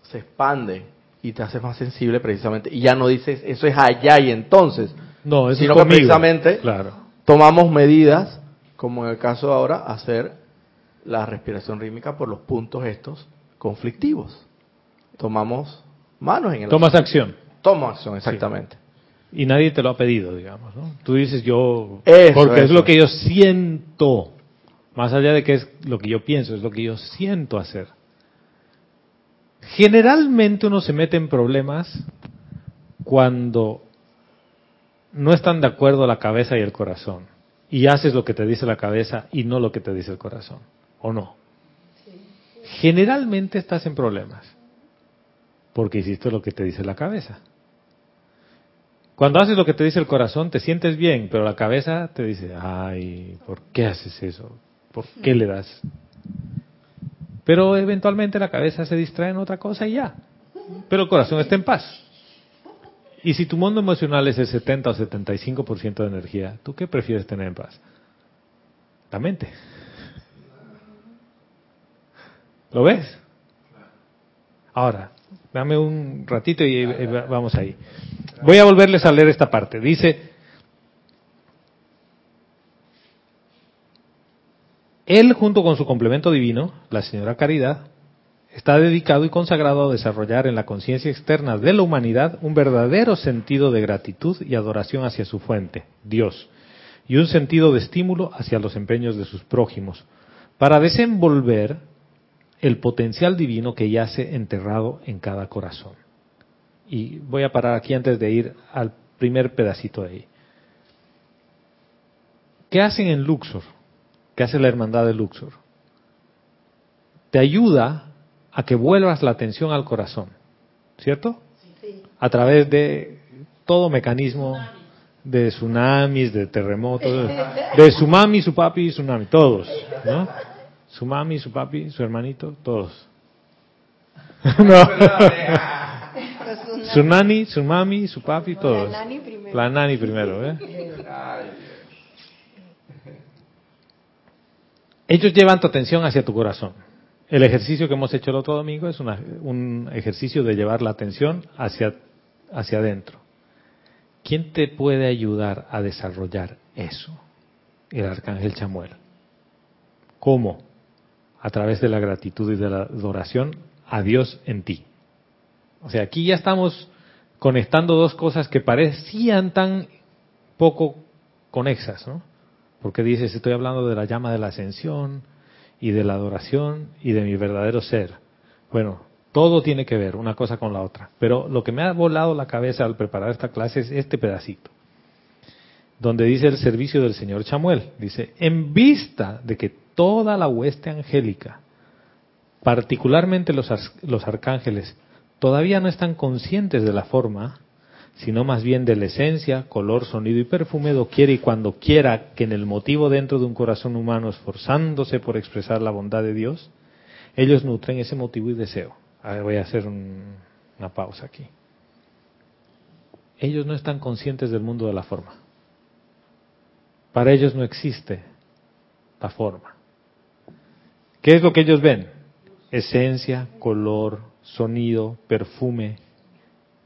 [SPEAKER 3] se expande y te hace más sensible precisamente. Y ya no dices, eso es allá y entonces.
[SPEAKER 1] No, eso
[SPEAKER 3] sino
[SPEAKER 1] es
[SPEAKER 3] que precisamente
[SPEAKER 1] claro.
[SPEAKER 3] Tomamos medidas, como en el caso de ahora, hacer la respiración rítmica por los puntos estos conflictivos. Tomamos manos en el...
[SPEAKER 1] Tomas acción.
[SPEAKER 3] Tomo acción, exactamente.
[SPEAKER 1] Y nadie te lo ha pedido, digamos, ¿no? Tú dices yo,
[SPEAKER 3] Eso,
[SPEAKER 1] porque es lo que yo siento, más allá de que es lo que yo pienso, es lo que yo siento hacer. Generalmente uno se mete en problemas cuando no están de acuerdo la cabeza y el corazón. Y haces lo que te dice la cabeza y no lo que te dice el corazón. ¿O no? Generalmente estás en problemas. Porque hiciste lo que te dice la cabeza. Cuando haces lo que te dice el corazón, te sientes bien, pero la cabeza te dice, ay, ¿por qué haces eso? ¿Por qué le das? Pero eventualmente la cabeza se distrae en otra cosa y ya. Pero el corazón está en paz. Y si tu mundo emocional es el 70 o 75% de energía, ¿tú qué prefieres tener en paz? La mente. ¿Lo ves? Ahora, dame un ratito y eh, vamos ahí. Voy a volverles a leer esta parte. Dice, él junto con su complemento divino, la señora Caridad, está dedicado y consagrado a desarrollar en la conciencia externa de la humanidad un verdadero sentido de gratitud y adoración hacia su fuente, Dios, y un sentido de estímulo hacia los empeños de sus prójimos, para desenvolver el potencial divino que yace enterrado en cada corazón. Y voy a parar aquí antes de ir al primer pedacito de ahí. ¿Qué hacen en Luxor? ¿Qué hace la hermandad de Luxor? Te ayuda a que vuelvas la atención al corazón, ¿cierto?
[SPEAKER 2] Sí.
[SPEAKER 1] A través de todo mecanismo de tsunamis, de terremotos, de su mami, su papi y tsunami, todos, ¿no? Su mami, su papi, su hermanito, todos. no. Su nani, su mami, su papi, todos.
[SPEAKER 2] La nani primero.
[SPEAKER 1] La nani primero, ¿eh? Ellos llevan tu atención hacia tu corazón. El ejercicio que hemos hecho el otro domingo es una- un ejercicio de llevar la atención hacia, hacia adentro. ¿Quién te puede ayudar a desarrollar eso? El arcángel Chamuel. ¿Cómo? A través de la gratitud y de la adoración a Dios en ti. O sea, aquí ya estamos conectando dos cosas que parecían tan poco conexas, ¿no? Porque dices, estoy hablando de la llama de la ascensión y de la adoración y de mi verdadero ser. Bueno, todo tiene que ver una cosa con la otra. Pero lo que me ha volado la cabeza al preparar esta clase es este pedacito, donde dice el servicio del señor Chamuel. Dice, en vista de que toda la hueste angélica, particularmente los, los arcángeles, todavía no están conscientes de la forma, sino más bien de la esencia, color, sonido y perfume, doquiera y cuando quiera que en el motivo dentro de un corazón humano esforzándose por expresar la bondad de Dios, ellos nutren ese motivo y deseo. Voy a hacer un, una pausa aquí. Ellos no están conscientes del mundo de la forma. Para ellos no existe la forma. ¿Qué es lo que ellos ven? Esencia, color, sonido, perfume.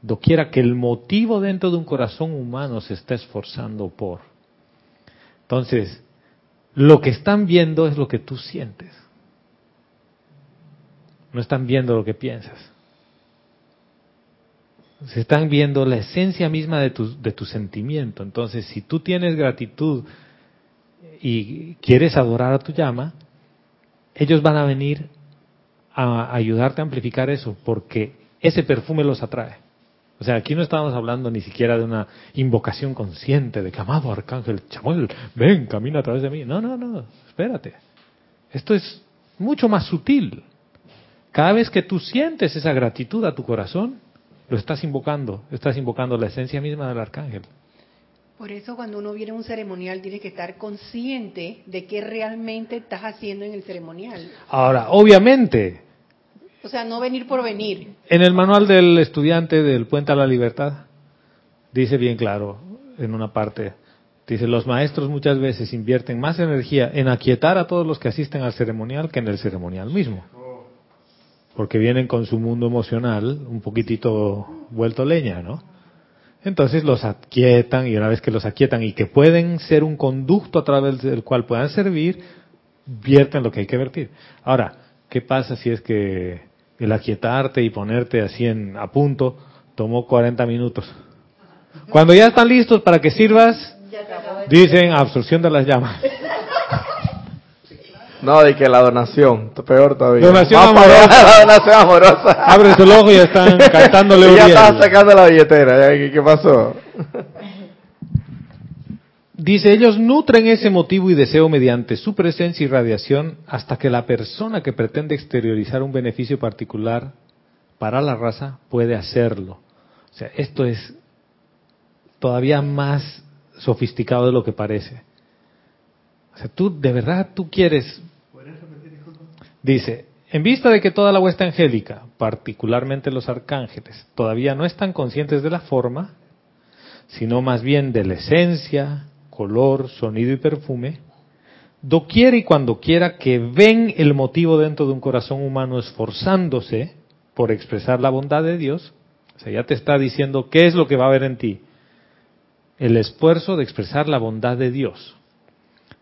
[SPEAKER 1] Doquiera que el motivo dentro de un corazón humano se está esforzando por. Entonces, lo que están viendo es lo que tú sientes. No están viendo lo que piensas. Se están viendo la esencia misma de tu, de tu sentimiento. Entonces, si tú tienes gratitud y quieres adorar a tu llama, ellos van a venir a ayudarte a amplificar eso, porque ese perfume los atrae. O sea, aquí no estamos hablando ni siquiera de una invocación consciente de que, amado arcángel Chamuel, ven, camina a través de mí. No, no, no, espérate. Esto es mucho más sutil. Cada vez que tú sientes esa gratitud a tu corazón, lo estás invocando, estás invocando la esencia misma del arcángel.
[SPEAKER 6] Por eso cuando uno viene a un ceremonial tiene que estar consciente de qué realmente estás haciendo en el ceremonial.
[SPEAKER 1] Ahora, obviamente.
[SPEAKER 6] O sea, no venir por venir.
[SPEAKER 1] En el manual del estudiante del Puente a la Libertad dice bien claro en una parte, dice, los maestros muchas veces invierten más energía en aquietar a todos los que asisten al ceremonial que en el ceremonial mismo porque vienen con su mundo emocional un poquitito vuelto leña, ¿no? Entonces los aquietan y una vez que los aquietan y que pueden ser un conducto a través del cual puedan servir, vierten lo que hay que vertir. Ahora, ¿qué pasa si es que el aquietarte y ponerte así en, a punto tomó 40 minutos? Cuando ya están listos para que sirvas, dicen absorción de las llamas.
[SPEAKER 3] No, de que la donación, peor todavía.
[SPEAKER 1] Donación amorosa.
[SPEAKER 3] La donación amorosa.
[SPEAKER 1] Abre el ojo y ya están cantándole
[SPEAKER 3] y ya estaba sacando la billetera. ¿Qué, ¿Qué pasó?
[SPEAKER 1] Dice, ellos nutren ese motivo y deseo mediante su presencia y radiación hasta que la persona que pretende exteriorizar un beneficio particular para la raza puede hacerlo. O sea, esto es todavía más sofisticado de lo que parece. O sea, tú de verdad tú quieres Dice, en vista de que toda la huesta angélica, particularmente los arcángeles, todavía no están conscientes de la forma, sino más bien de la esencia, color, sonido y perfume, doquiera y cuando quiera que ven el motivo dentro de un corazón humano esforzándose por expresar la bondad de Dios, o sea, ya te está diciendo qué es lo que va a haber en ti. El esfuerzo de expresar la bondad de Dios.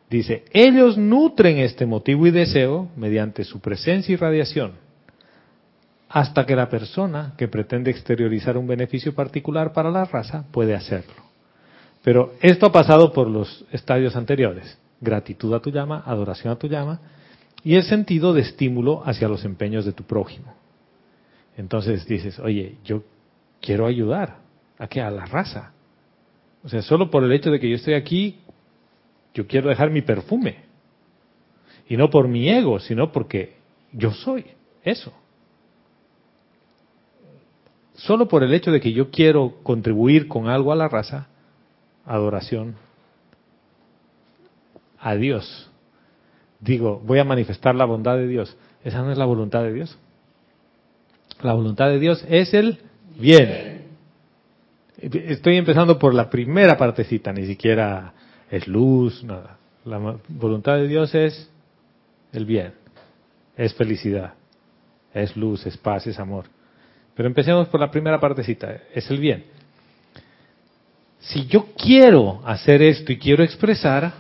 [SPEAKER 1] Dice, ellos nutren este motivo y deseo mediante su presencia y radiación, hasta que la persona que pretende exteriorizar un beneficio particular para la raza puede hacerlo. Pero esto ha pasado por los estadios anteriores, gratitud a tu llama, adoración a tu llama, y el sentido de estímulo hacia los empeños de tu prójimo. Entonces dices, oye, yo quiero ayudar a que a la raza. O sea, solo por el hecho de que yo estoy aquí, yo quiero dejar mi perfume. Y no por mi ego, sino porque yo soy eso. Solo por el hecho de que yo quiero contribuir con algo a la raza, adoración a Dios. Digo, voy a manifestar la bondad de Dios. Esa no es la voluntad de Dios. La voluntad de Dios es el bien. Estoy empezando por la primera partecita, ni siquiera es luz, nada. La voluntad de Dios es el bien, es felicidad, es luz, es paz, es amor. Pero empecemos por la primera partecita, es el bien. Si yo quiero hacer esto y quiero expresar,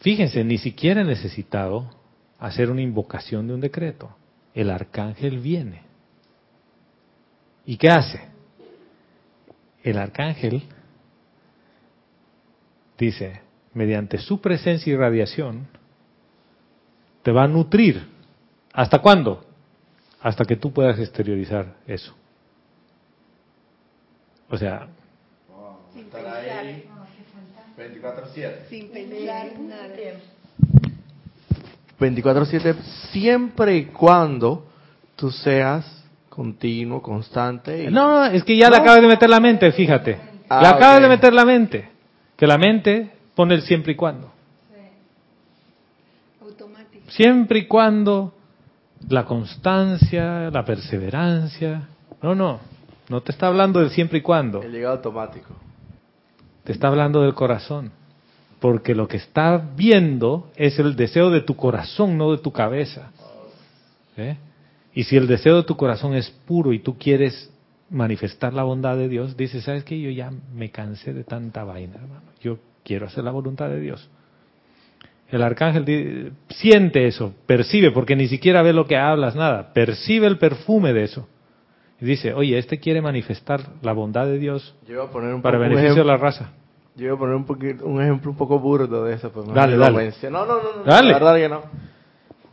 [SPEAKER 1] fíjense, ni siquiera he necesitado hacer una invocación de un decreto. El arcángel viene. ¿Y qué hace? El arcángel dice, mediante su presencia y radiación, te va a nutrir. ¿Hasta cuándo? Hasta que tú puedas exteriorizar eso. O sea...
[SPEAKER 3] 24-7.
[SPEAKER 6] Sin pensar nada.
[SPEAKER 3] 24-7 siempre y cuando tú seas continuo, constante. Y...
[SPEAKER 1] No, no, es que ya le acabas de meter la mente, fíjate.
[SPEAKER 3] Ah,
[SPEAKER 1] le acabas
[SPEAKER 3] ok.
[SPEAKER 1] de meter la mente. Que la mente pone el siempre y cuando.
[SPEAKER 6] Automático.
[SPEAKER 1] Siempre y cuando la constancia, la perseverancia, No, no, no te está hablando del siempre y cuando.
[SPEAKER 3] El llegado automático.
[SPEAKER 1] Te está hablando del corazón. Porque lo que está viendo es el deseo de tu corazón, no de tu cabeza. ¿Eh? Y si el deseo de tu corazón es puro y tú quieres manifestar la bondad de Dios, dices, ¿sabes qué? Yo ya me cansé de tanta vaina, hermano. Yo quiero hacer la voluntad de Dios. El arcángel siente eso, percibe, porque ni siquiera ve lo que hablas, nada, percibe el perfume de eso. Y dice, oye, este quiere manifestar la bondad de Dios para beneficio de la raza.
[SPEAKER 3] Yo voy a poner un, poquito, un ejemplo un poco burdo de eso. Pues,
[SPEAKER 1] dale, dale.
[SPEAKER 3] No, no, no, dale. la verdad que no.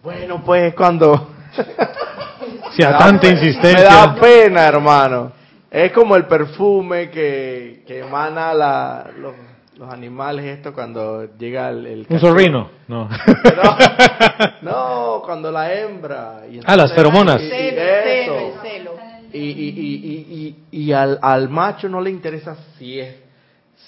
[SPEAKER 3] Bueno, pues cuando...
[SPEAKER 1] si a tanta insistencia...
[SPEAKER 3] Me da pena, hermano. Es como el perfume que, que emana la, los los animales esto cuando llega el...
[SPEAKER 1] un zorrino, no.
[SPEAKER 3] no. cuando la hembra...
[SPEAKER 1] Y ah, las feromonas.
[SPEAKER 3] Y, y, y, y, y al, al macho no le interesa si es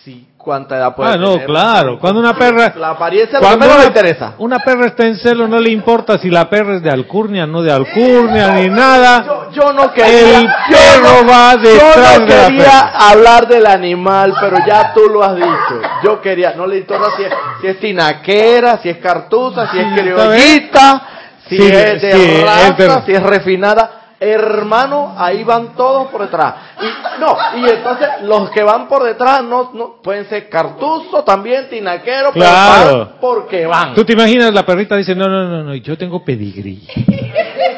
[SPEAKER 3] Sí, cuánta edad puede
[SPEAKER 1] Ah, no, claro. Cuando una perra.
[SPEAKER 3] La apariencia cuando no le interesa.
[SPEAKER 1] Una perra está en celo, no le importa si la perra es de alcurnia, no de alcurnia, ni nada.
[SPEAKER 3] Yo, no quería.
[SPEAKER 1] El perro va detrás
[SPEAKER 3] Yo no quería hablar del animal, pero ya tú lo has dicho. Yo quería. No le importa si es, si es tinaquera, si es cartuza, si es criollita, si es de raza, si es refinada hermano, ahí van todos por detrás. Y no, y entonces los que van por detrás no, no pueden ser cartuzo también, tinaquero,
[SPEAKER 1] claro.
[SPEAKER 3] pero van porque van.
[SPEAKER 1] Tú te imaginas la perrita dice, "No, no, no, no, yo tengo pedigrí."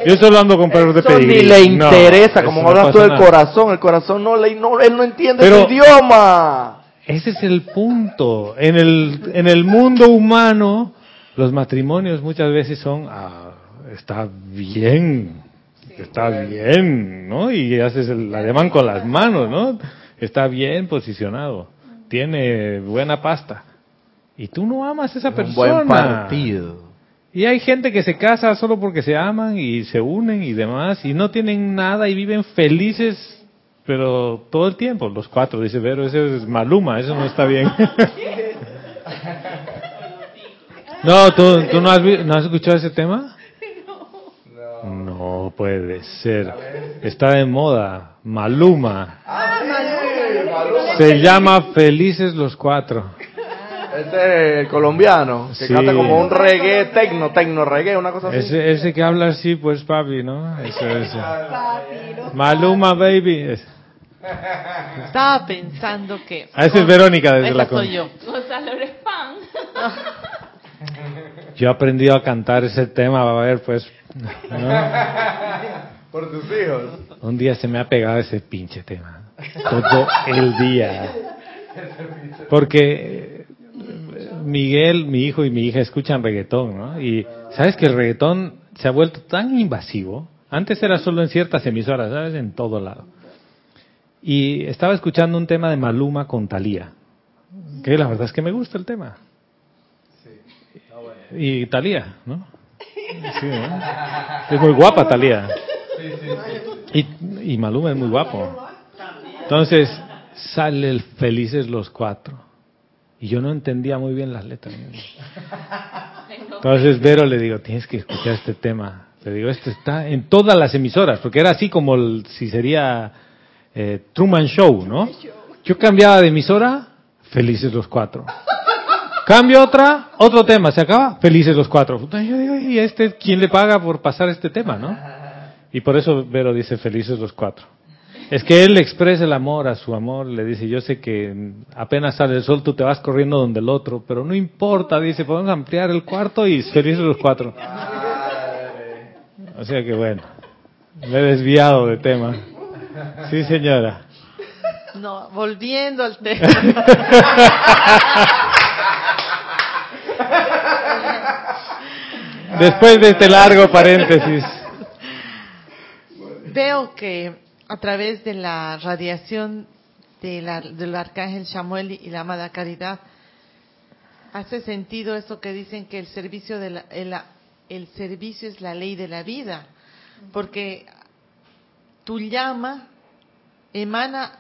[SPEAKER 1] Yo solo ando con perros de pedigrí.
[SPEAKER 3] ni le interesa, como hablas tú del corazón, el corazón no le no, él no entiende el idioma.
[SPEAKER 1] Ese es el punto. En el en el mundo humano los matrimonios muchas veces son ah, está bien está bien, ¿no? Y haces el ademán con las manos, ¿no? Está bien posicionado, tiene buena pasta. Y tú no amas a esa persona.
[SPEAKER 3] Un buen partido.
[SPEAKER 1] Y hay gente que se casa solo porque se aman y se unen y demás y no tienen nada y viven felices, pero todo el tiempo, los cuatro, dice Vero, eso es Maluma, eso no está bien. no, ¿tú, tú no, has, no has escuchado ese tema? No puede ser. Está de moda. Maluma. Se llama Felices los Cuatro.
[SPEAKER 3] Ese es colombiano, que canta como un reggae, tecno, tecno reggae, una cosa así.
[SPEAKER 1] Ese, ese que habla así, pues papi, ¿no? Ese, Maluma, baby.
[SPEAKER 5] Estaba pensando que...
[SPEAKER 1] Ah, esa es Verónica desde la
[SPEAKER 5] soy yo.
[SPEAKER 1] Yo he aprendido a cantar ese tema, va a ver, pues
[SPEAKER 3] Por tus hijos.
[SPEAKER 1] Un día se me ha pegado ese pinche tema. Todo el día. Porque Miguel, mi hijo y mi hija escuchan reggaetón, ¿no? Y sabes que el reggaetón se ha vuelto tan invasivo. Antes era solo en ciertas emisoras, ¿sabes? En todo lado. Y estaba escuchando un tema de Maluma con Talía. Que la verdad es que me gusta el tema. Y Talía, ¿no? Es muy guapa Talía. Y, y Maluma es muy guapo. Entonces sale el Felices los Cuatro. Y yo no entendía muy bien las letras. Entonces Vero le digo, tienes que escuchar este tema. Le digo, esto está en todas las emisoras, porque era así como si sería eh, Truman Show, ¿no? Yo cambiaba de emisora, Felices los Cuatro. Cambio otra, otro tema, se acaba, felices los cuatro. Yo digo, ¿y este quién le paga por pasar este tema, no? Y por eso Vero dice felices los cuatro. Es que él expresa el amor a su amor, le dice, yo sé que apenas sale el sol tú te vas corriendo donde el otro, pero no importa, dice, podemos ampliar el cuarto y felices los cuatro. O sea que bueno, me he desviado de tema. Sí, señora.
[SPEAKER 5] No, volviendo al tema.
[SPEAKER 1] Después de este largo paréntesis.
[SPEAKER 5] Veo que a través de la radiación de la, del arcángel Samuel y la amada Caridad, hace sentido eso que dicen que el servicio, de la, el, el servicio es la ley de la vida, porque tu llama emana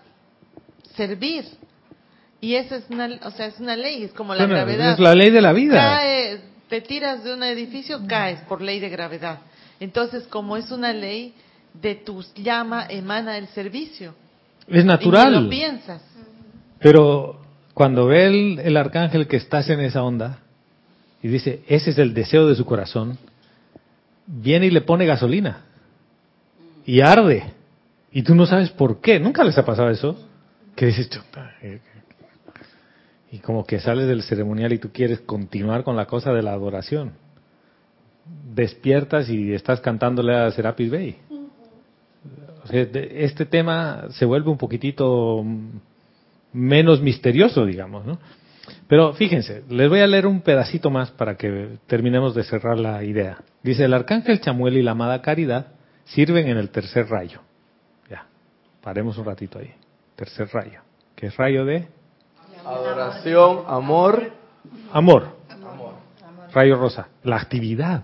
[SPEAKER 5] servir. Y esa es una, o sea, es una ley, es como la gravedad.
[SPEAKER 1] Es la ley de la vida.
[SPEAKER 5] Cae, te tiras de un edificio, caes por ley de gravedad. Entonces, como es una ley, de tu llama emana el servicio.
[SPEAKER 1] Es natural.
[SPEAKER 5] Y lo piensas.
[SPEAKER 1] Pero cuando ve el, el arcángel que estás en esa onda y dice, ese es el deseo de su corazón, viene y le pone gasolina y arde. Y tú no sabes por qué. ¿Nunca les ha pasado eso? Que dices, eh, y como que sales del ceremonial y tú quieres continuar con la cosa de la adoración. Despiertas y estás cantándole a Serapis Bey. O sea, este tema se vuelve un poquitito menos misterioso, digamos, ¿no? Pero fíjense, les voy a leer un pedacito más para que terminemos de cerrar la idea. Dice, el arcángel Chamuel y la amada Caridad sirven en el tercer rayo. Ya, paremos un ratito ahí. Tercer rayo. ¿Qué es rayo de?
[SPEAKER 3] Adoración, amor.
[SPEAKER 1] Amor. Rayo rosa. La actividad.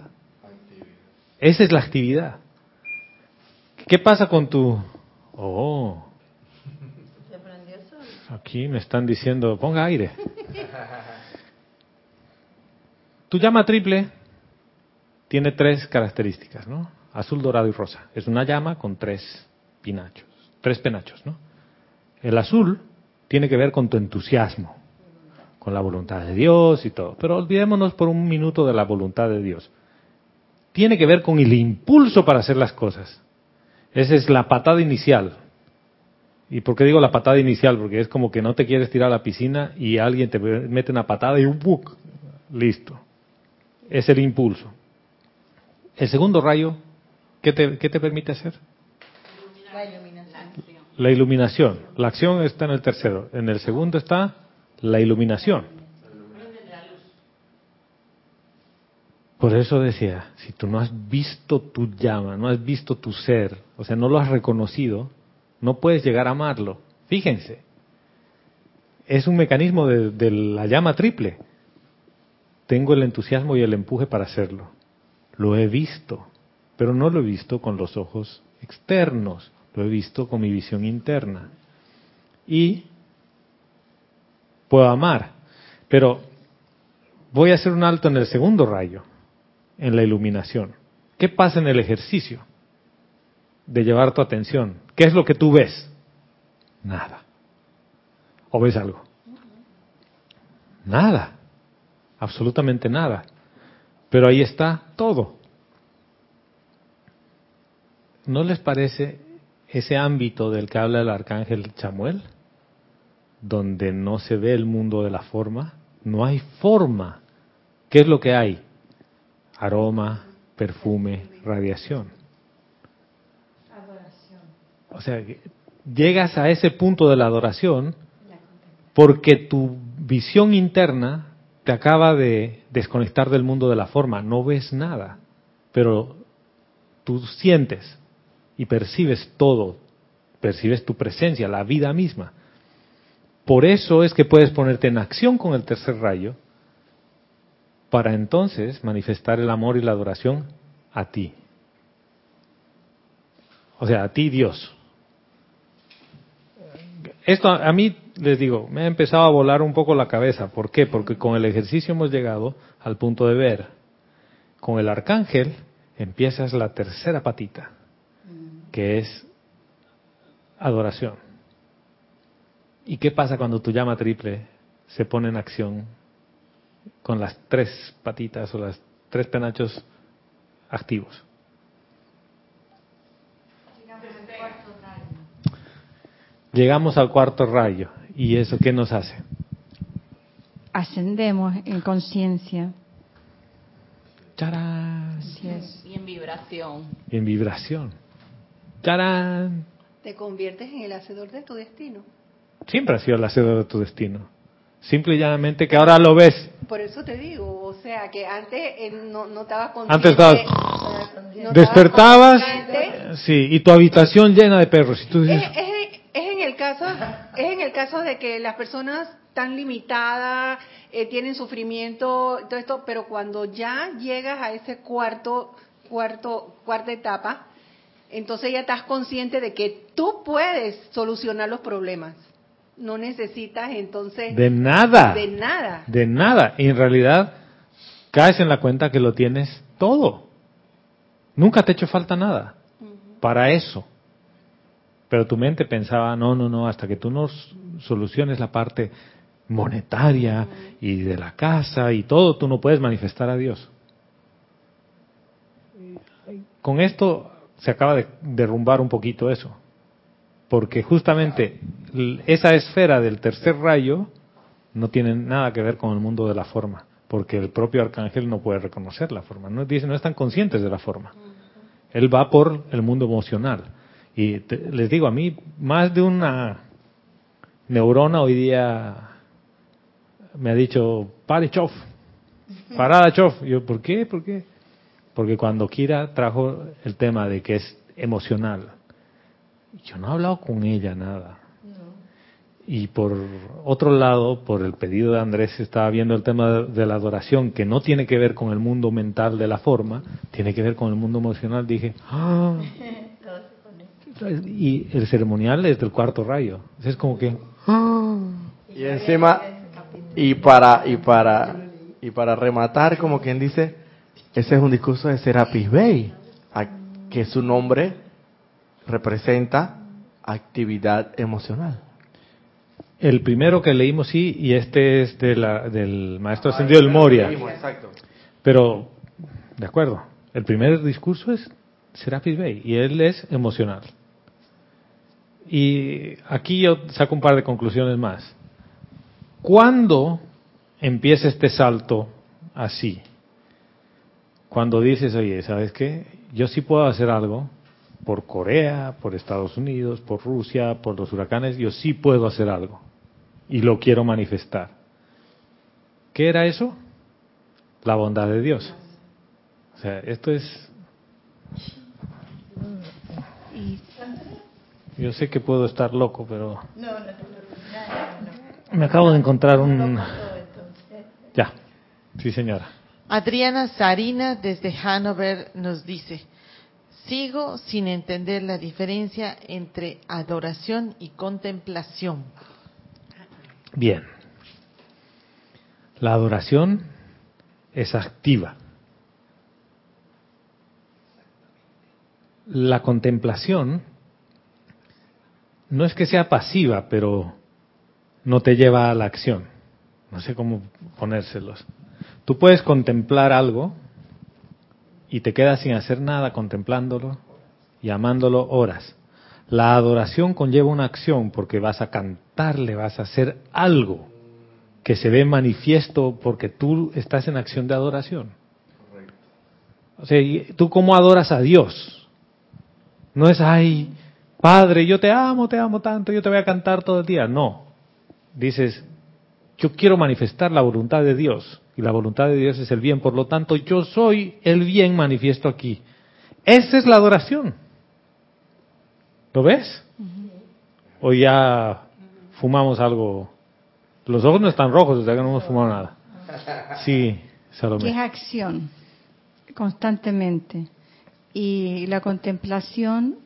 [SPEAKER 1] Esa es la actividad. ¿Qué pasa con tu... Oh. Aquí me están diciendo, ponga aire. Tu llama triple tiene tres características, ¿no? Azul, dorado y rosa. Es una llama con tres pinachos, tres penachos, ¿no? El azul tiene que ver con tu entusiasmo, con la voluntad de Dios y todo. Pero olvidémonos por un minuto de la voluntad de Dios. Tiene que ver con el impulso para hacer las cosas. Esa es la patada inicial. ¿Y por qué digo la patada inicial? Porque es como que no te quieres tirar a la piscina y alguien te mete una patada y ¡buc! listo. Es el impulso. El segundo rayo, ¿qué qué te permite hacer?
[SPEAKER 2] La iluminación.
[SPEAKER 1] La acción está en el tercero. En el segundo está la iluminación. Por eso decía, si tú no has visto tu llama, no has visto tu ser, o sea, no lo has reconocido, no puedes llegar a amarlo. Fíjense, es un mecanismo de, de la llama triple. Tengo el entusiasmo y el empuje para hacerlo. Lo he visto, pero no lo he visto con los ojos externos, lo he visto con mi visión interna. Y puedo amar, pero voy a hacer un alto en el segundo rayo en la iluminación. ¿Qué pasa en el ejercicio de llevar tu atención? ¿Qué es lo que tú ves? Nada. ¿O ves algo? Nada. Absolutamente nada. Pero ahí está todo. ¿No les parece ese ámbito del que habla el arcángel Chamuel? Donde no se ve el mundo de la forma. No hay forma. ¿Qué es lo que hay? aroma, perfume, radiación. Adoración. O sea, llegas a ese punto de la adoración porque tu visión interna te acaba de desconectar del mundo de la forma, no ves nada, pero tú sientes y percibes todo, percibes tu presencia, la vida misma. Por eso es que puedes ponerte en acción con el tercer rayo para entonces manifestar el amor y la adoración a ti. O sea, a ti Dios. Esto a mí, les digo, me ha empezado a volar un poco la cabeza. ¿Por qué? Porque con el ejercicio hemos llegado al punto de ver. Con el arcángel empiezas la tercera patita, que es adoración. ¿Y qué pasa cuando tu llama triple se pone en acción con las tres patitas o las tres penachos activos. Llegamos al cuarto rayo. ¿Y eso qué nos hace?
[SPEAKER 4] Ascendemos en conciencia.
[SPEAKER 7] Y en vibración.
[SPEAKER 1] Y en vibración. ¡Charán!
[SPEAKER 6] Te conviertes en el hacedor de tu destino.
[SPEAKER 1] Siempre has sido el hacedor de tu destino. Simple y llanamente que ahora lo ves.
[SPEAKER 6] Por eso te digo, o sea, que antes no, no estabas
[SPEAKER 1] consciente. Antes estabas, despertabas, sí, y tu habitación llena de perros. Y tú dices,
[SPEAKER 6] es, es, es, en el caso, es en el caso de que las personas tan limitadas eh, tienen sufrimiento, todo esto, pero cuando ya llegas a ese cuarto, cuarto, cuarta etapa, entonces ya estás consciente de que tú puedes solucionar los problemas. No necesitas entonces
[SPEAKER 1] de nada.
[SPEAKER 6] de nada.
[SPEAKER 1] De nada. Y en realidad caes en la cuenta que lo tienes todo. Nunca te ha hecho falta nada para eso. Pero tu mente pensaba, no, no, no, hasta que tú no soluciones la parte monetaria y de la casa y todo, tú no puedes manifestar a Dios. Con esto se acaba de derrumbar un poquito eso, porque justamente esa esfera del tercer rayo no tiene nada que ver con el mundo de la forma, porque el propio arcángel no puede reconocer la forma, no dice, no están conscientes de la forma. Él va por el mundo emocional. Y les digo, a mí más de una neurona hoy día me ha dicho, pare chof, parada chof. yo, ¿por qué? ¿Por qué? Porque cuando Kira trajo el tema de que es emocional, yo no he hablado con ella nada. Y por otro lado, por el pedido de Andrés, estaba viendo el tema de la adoración, que no tiene que ver con el mundo mental de la forma, tiene que ver con el mundo emocional. Dije, ¡Ah! y el ceremonial es del cuarto rayo. Es como que... ¡Ah!
[SPEAKER 3] Y encima, y para, y para, y para rematar, como quien dice, ese es un discurso de Serapis Bey, que su nombre representa actividad emocional.
[SPEAKER 1] El primero que leímos sí, y este es de la, del maestro ascendido del Moria. Pero, de acuerdo, el primer discurso es Serapis Bey, y él es emocional. Y aquí yo saco un par de conclusiones más. ¿Cuándo empieza este salto así? Cuando dices, oye, ¿sabes qué? Yo sí puedo hacer algo por Corea, por Estados Unidos, por Rusia, por los huracanes, yo sí puedo hacer algo y lo quiero manifestar. ¿Qué era eso? La bondad de Dios. O sea, esto es... Yo sé que puedo estar loco, pero... Me acabo de encontrar un... Ya, sí señora.
[SPEAKER 5] Adriana Sarina desde Hanover nos dice, sigo sin entender la diferencia entre adoración y contemplación.
[SPEAKER 1] Bien, la adoración es activa. La contemplación no es que sea pasiva, pero no te lleva a la acción. No sé cómo ponérselos. Tú puedes contemplar algo y te quedas sin hacer nada contemplándolo y amándolo horas. La adoración conlleva una acción porque vas a cantarle, vas a hacer algo que se ve manifiesto porque tú estás en acción de adoración. O sea, ¿tú cómo adoras a Dios? No es, ay, Padre, yo te amo, te amo tanto, yo te voy a cantar todo el día. No. Dices, yo quiero manifestar la voluntad de Dios. Y la voluntad de Dios es el bien, por lo tanto, yo soy el bien manifiesto aquí. Esa es la adoración. ¿Lo ves? O ya fumamos algo. Los ojos no están rojos, o sea que no hemos fumado nada. Sí, Salomé.
[SPEAKER 4] ¿Qué es acción? Constantemente. Y la contemplación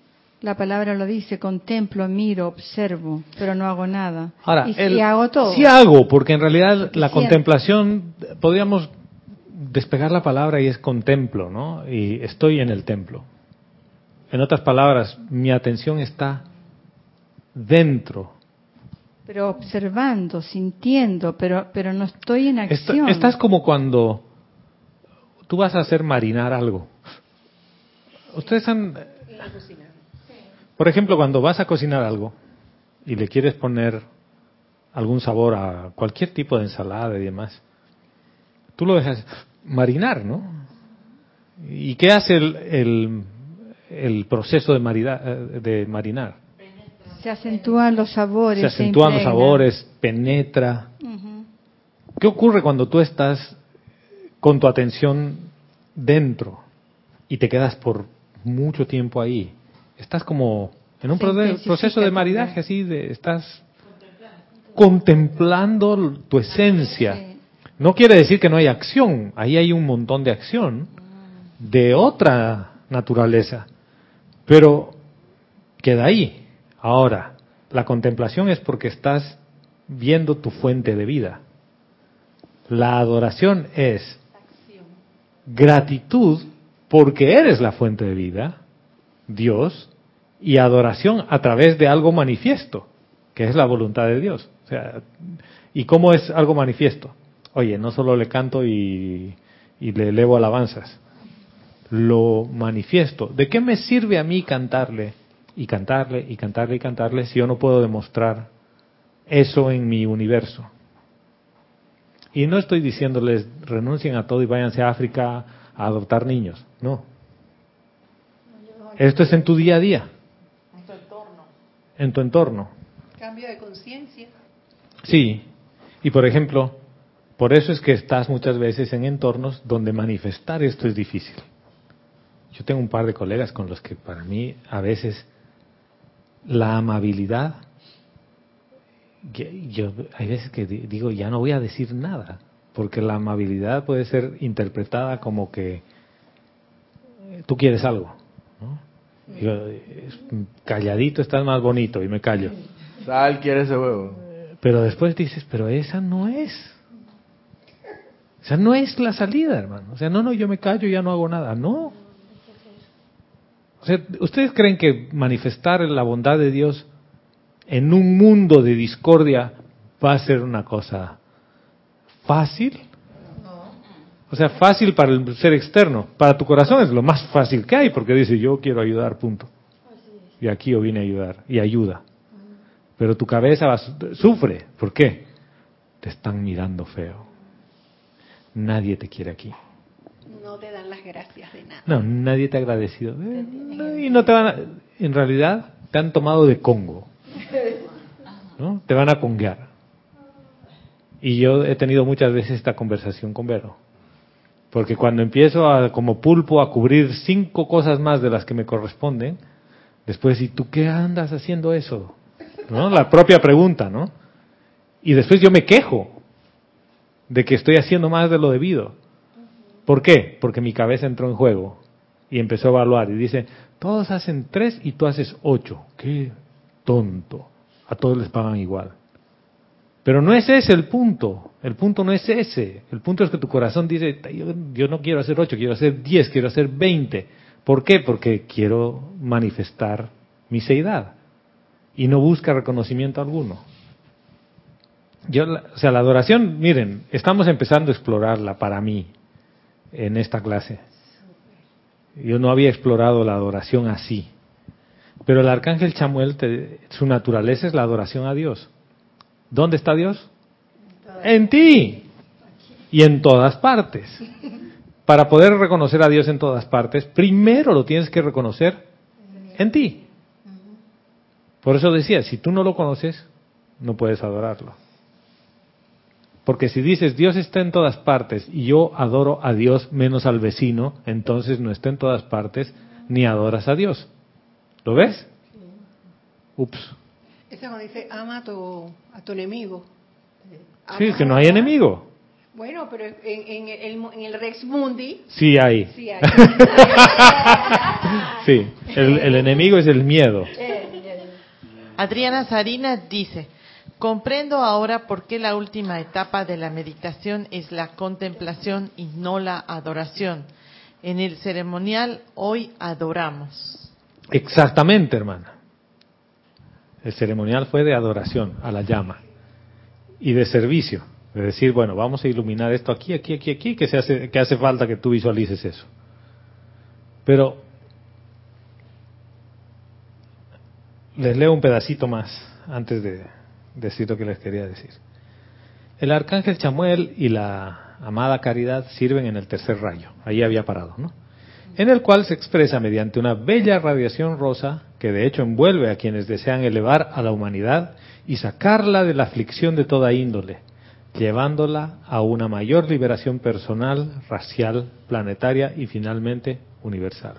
[SPEAKER 4] la palabra lo dice, contemplo, miro, observo, pero no hago nada.
[SPEAKER 1] Ahora,
[SPEAKER 4] y, hago todo.
[SPEAKER 1] Sí hago, porque en realidad la contemplación, podríamos despegar la palabra y es contemplo, ¿no? Y estoy en el templo. En otras palabras, mi atención está dentro.
[SPEAKER 4] Pero observando, sintiendo, pero, pero no estoy en acción.
[SPEAKER 1] estás como cuando tú vas a hacer marinar algo. Ustedes han... Por ejemplo, cuando vas a cocinar algo y le quieres poner algún sabor a cualquier tipo de ensalada y demás, tú lo dejas marinar, ¿no? ¿Y qué hace el, el, proceso de, de marinar?
[SPEAKER 4] Se acentúan los sabores.
[SPEAKER 1] Se acentúan los sabores, penetra. ¿Qué ocurre cuando tú estás con tu atención dentro y te quedas por mucho tiempo ahí? Estás como en un proceso de maridaje, así, de, estás contemplando tu esencia. No quiere decir que no hay acción, ahí hay un montón de acción de otra naturaleza, pero queda ahí. Ahora, la contemplación es porque estás viendo tu fuente de vida. La adoración es gratitud porque eres la fuente de vida Dios y adoración a través de algo manifiesto, que es la voluntad de Dios. O sea, ¿y cómo es algo manifiesto? Oye, no solo le canto y, y le elevo alabanzas, lo manifiesto. ¿De qué me sirve a mí cantarle y cantarle y cantarle y cantarle si yo no puedo demostrar eso en mi universo? Y no estoy diciéndoles renuncien a todo y váyanse a África a adoptar niños, no. Esto es en tu día a día.
[SPEAKER 5] En tu entorno.
[SPEAKER 1] En tu entorno.
[SPEAKER 6] Cambio de conciencia.
[SPEAKER 1] Sí. Y por ejemplo, por eso es que estás muchas veces en entornos donde manifestar esto es difícil. Yo tengo un par de colegas con los que para mí a veces la amabilidad, yo hay veces que digo ya no voy a decir nada, porque la amabilidad puede ser interpretada como que tú quieres algo. Yo, calladito estás más bonito y me callo.
[SPEAKER 3] Sal quiere ese huevo.
[SPEAKER 1] Pero después dices, pero esa no es. O sea, no es la salida, hermano. O sea, no, no, yo me callo y ya no hago nada. No. O sea, ¿ustedes creen que manifestar la bondad de Dios en un mundo de discordia va a ser una cosa fácil? O sea, fácil para el ser externo. Para tu corazón es lo más fácil que hay porque dice, yo quiero ayudar, punto. Y aquí yo vine a ayudar y ayuda. Pero tu cabeza va, sufre. ¿Por qué? Te están mirando feo. Nadie te quiere aquí.
[SPEAKER 6] No te dan las gracias de nada.
[SPEAKER 1] No, nadie te ha agradecido. Eh, y no te van a, en realidad te han tomado de Congo. ¿No? Te van a conguear. Y yo he tenido muchas veces esta conversación con Vero. Porque cuando empiezo a, como pulpo a cubrir cinco cosas más de las que me corresponden, después, ¿y tú qué andas haciendo eso? ¿No? La propia pregunta, ¿no? Y después yo me quejo de que estoy haciendo más de lo debido. ¿Por qué? Porque mi cabeza entró en juego y empezó a evaluar y dice, todos hacen tres y tú haces ocho. Qué tonto. A todos les pagan igual. Pero no es ese el punto. El punto no es ese. El punto es que tu corazón dice, yo, no quiero hacer ocho, quiero hacer diez, quiero hacer veinte. ¿Por qué? Porque quiero manifestar mi seidad. Y no busca reconocimiento alguno. Yo, o sea, la adoración, miren, estamos empezando a explorarla para mí en esta clase. Yo no había explorado la adoración así. Pero el arcángel Chamuel, su naturaleza es la adoración a Dios. ¿Dónde está Dios? En ti. Y en todas partes. Para poder reconocer a Dios en todas partes, primero lo tienes que reconocer en ti. Por eso decía, si tú no lo conoces, no puedes adorarlo. Porque si dices Dios está en todas partes y yo adoro a Dios menos al vecino, entonces no está en todas partes ni adoras a Dios. ¿Lo ves? Ups.
[SPEAKER 6] Ese cuando dice ama a tu, a tu enemigo.
[SPEAKER 1] sí, es que no hay enemigo.
[SPEAKER 6] Bueno, pero en, en, el, en el Rex Mundi.
[SPEAKER 1] Sí hay.
[SPEAKER 6] Sí, hay.
[SPEAKER 1] sí, el, el enemigo es el miedo.
[SPEAKER 5] Adriana Sarina dice, comprendo ahora por qué la última etapa de la meditación es la contemplación y no la adoración. En el ceremonial hoy adoramos.
[SPEAKER 1] Exactamente, hermana. El ceremonial fue de adoración a la llama y de servicio. De decir, bueno, vamos a iluminar esto aquí, aquí, aquí, aquí, que, se hace, que hace falta que tú visualices eso. Pero les leo un pedacito más antes de decir lo que les quería decir. El arcángel Chamuel y la amada Caridad sirven en el tercer rayo. Ahí había parado, ¿no? En el cual se expresa mediante una bella radiación rosa que de hecho envuelve a quienes desean elevar a la humanidad y sacarla de la aflicción de toda índole, llevándola a una mayor liberación personal, racial, planetaria y finalmente universal.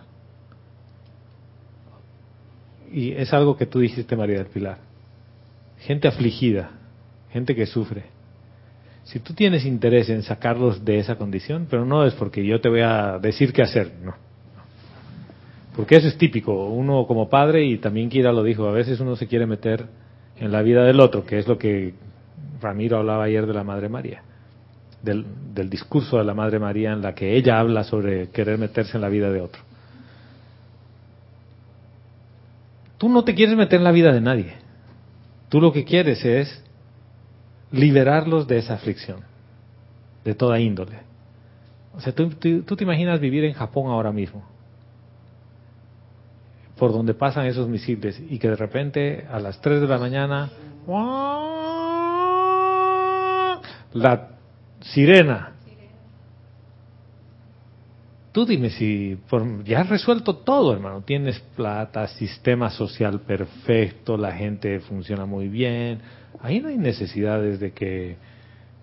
[SPEAKER 1] Y es algo que tú dijiste, María del Pilar. Gente afligida, gente que sufre. Si tú tienes interés en sacarlos de esa condición, pero no es porque yo te voy a decir qué hacer, no. Porque eso es típico. Uno como padre, y también Kira lo dijo, a veces uno se quiere meter en la vida del otro, que es lo que Ramiro hablaba ayer de la Madre María, del, discurso de la Madre María en la que ella habla sobre querer meterse en la vida de otro. Tú no te quieres meter en la vida de nadie. Tú lo que quieres es liberarlos de esa aflicción, de toda índole. O sea, tú te imaginas vivir en Japón ahora mismo, por donde pasan esos misiles, y que de repente a las 3 de la mañana, la sirena. Tú dime si por- ya has resuelto todo, hermano. Tienes plata, sistema social perfecto, la gente funciona muy bien. Ahí no hay necesidades de que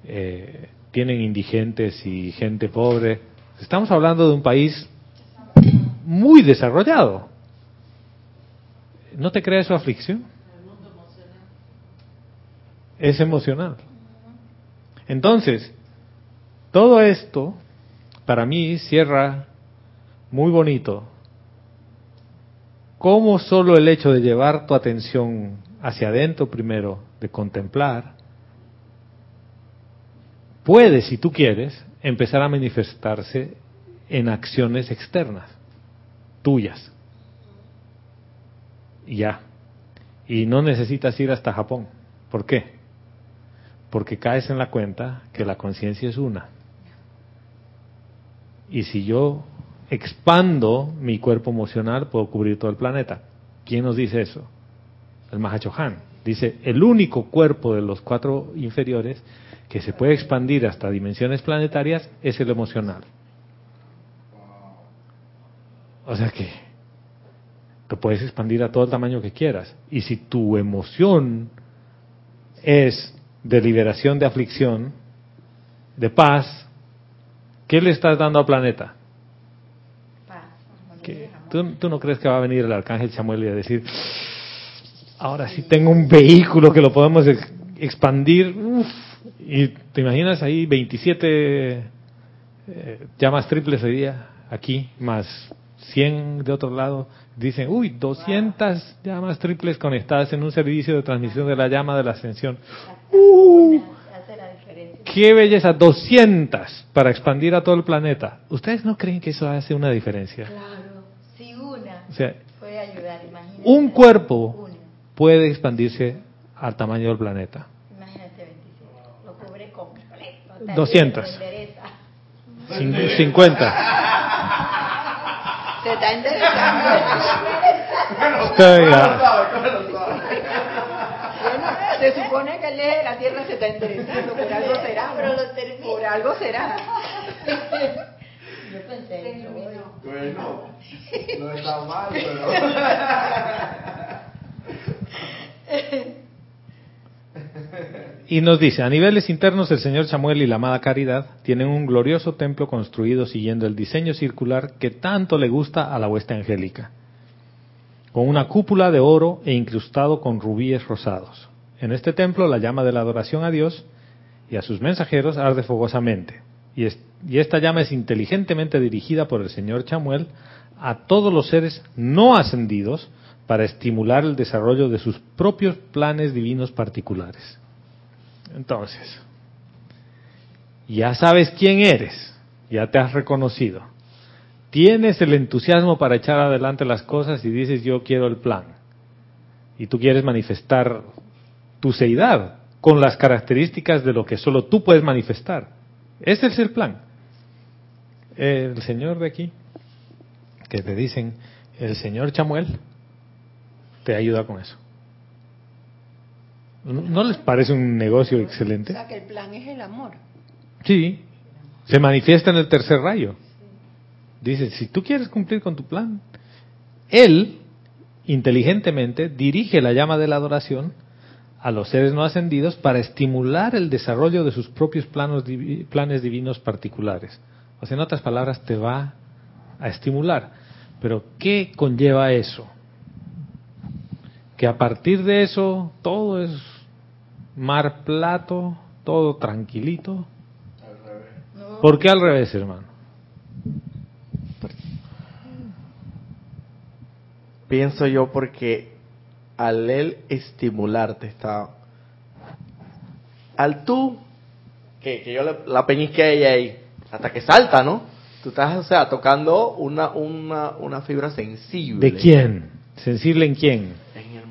[SPEAKER 1] eh, tienen indigentes y gente pobre. Estamos hablando de un país muy desarrollado. ¿No te crea su aflicción? Es emocional. Entonces, todo esto para mí cierra muy bonito cómo solo el hecho de llevar tu atención hacia adentro primero, de contemplar, puede, si tú quieres, empezar a manifestarse en acciones externas, tuyas. Ya. Y no necesitas ir hasta Japón. ¿Por qué? Porque caes en la cuenta que la conciencia es una. Y si yo expando mi cuerpo emocional, puedo cubrir todo el planeta. ¿Quién nos dice eso? El Mahachohan. Dice, el único cuerpo de los cuatro inferiores que se puede expandir hasta dimensiones planetarias es el emocional. O sea que lo puedes expandir a todo el tamaño que quieras. Y si tu emoción es de liberación de aflicción, de paz, ¿qué le estás dando al planeta? ¿Tú, tú no crees que va a venir el arcángel Samuel y a decir, ahora sí tengo un vehículo que lo podemos ex- expandir? Uf, y te imaginas ahí 27 eh, llamas triples hoy día, aquí, más 100 de otro lado. Dicen, uy, 200 llamas triples conectadas en un servicio de transmisión de la llama de la ascensión. Uh. ¡Qué belleza! 200 para expandir a todo el planeta. ¿Ustedes no creen que eso hace una diferencia?
[SPEAKER 2] Claro, si una
[SPEAKER 1] O sea,
[SPEAKER 2] puede ayudar, imagínate.
[SPEAKER 1] un cuerpo
[SPEAKER 2] Una.
[SPEAKER 1] puede expandirse al tamaño del planeta.
[SPEAKER 2] Imagínate 27. Lo cubre completo. Hasta
[SPEAKER 1] 200.
[SPEAKER 2] Se endereza.
[SPEAKER 1] Cin- 50.
[SPEAKER 6] Se está interesando. Bueno, se supone que el eje de la Tierra se está enderezando, por algo será. Por algo será.
[SPEAKER 2] Yo pensé.
[SPEAKER 3] Bueno, no está mal, pero...
[SPEAKER 1] Y nos dice, a niveles internos el señor Samuel y la amada Caridad tienen un glorioso templo construido siguiendo el diseño circular que tanto le gusta a la hueste angélica, con una cúpula de oro e incrustado con rubíes rosados. En este templo la llama de la adoración a Dios y a sus mensajeros arde fogosamente, y, y esta llama es inteligentemente dirigida por el señor Samuel a todos los seres no ascendidos para estimular el desarrollo de sus propios planes divinos particulares. Entonces, ya sabes quién eres, ya te has reconocido, tienes el entusiasmo para echar adelante las cosas y dices yo quiero el plan. Y tú quieres manifestar tu seidad con las características de lo que solo tú puedes manifestar. Ese es el plan. El señor de aquí, que te dicen, el señor Chamuel, te ayuda con eso. ¿No no les parece un negocio
[SPEAKER 6] O
[SPEAKER 1] excelente?
[SPEAKER 6] sea, que el plan es el amor.
[SPEAKER 1] Sí, se manifiesta en el tercer rayo. Dice, si tú quieres cumplir con tu plan, él inteligentemente dirige la llama de la adoración a los seres no ascendidos para estimular el desarrollo de sus propios planos divi- planes divinos particulares. O sea, en otras palabras, te va a estimular. Pero ¿qué conlleva eso? Que a partir de eso todo es mar plato, todo tranquilito. ¿Por qué al revés, hermano?
[SPEAKER 3] Pienso yo porque al él estimularte está... Al tú, que, que yo le- la peñisque a ella ahí, hasta que salta, ¿no? Tú estás, o sea, tocando una, una, una fibra sensible.
[SPEAKER 1] ¿De quién? ¿Sensible en quién?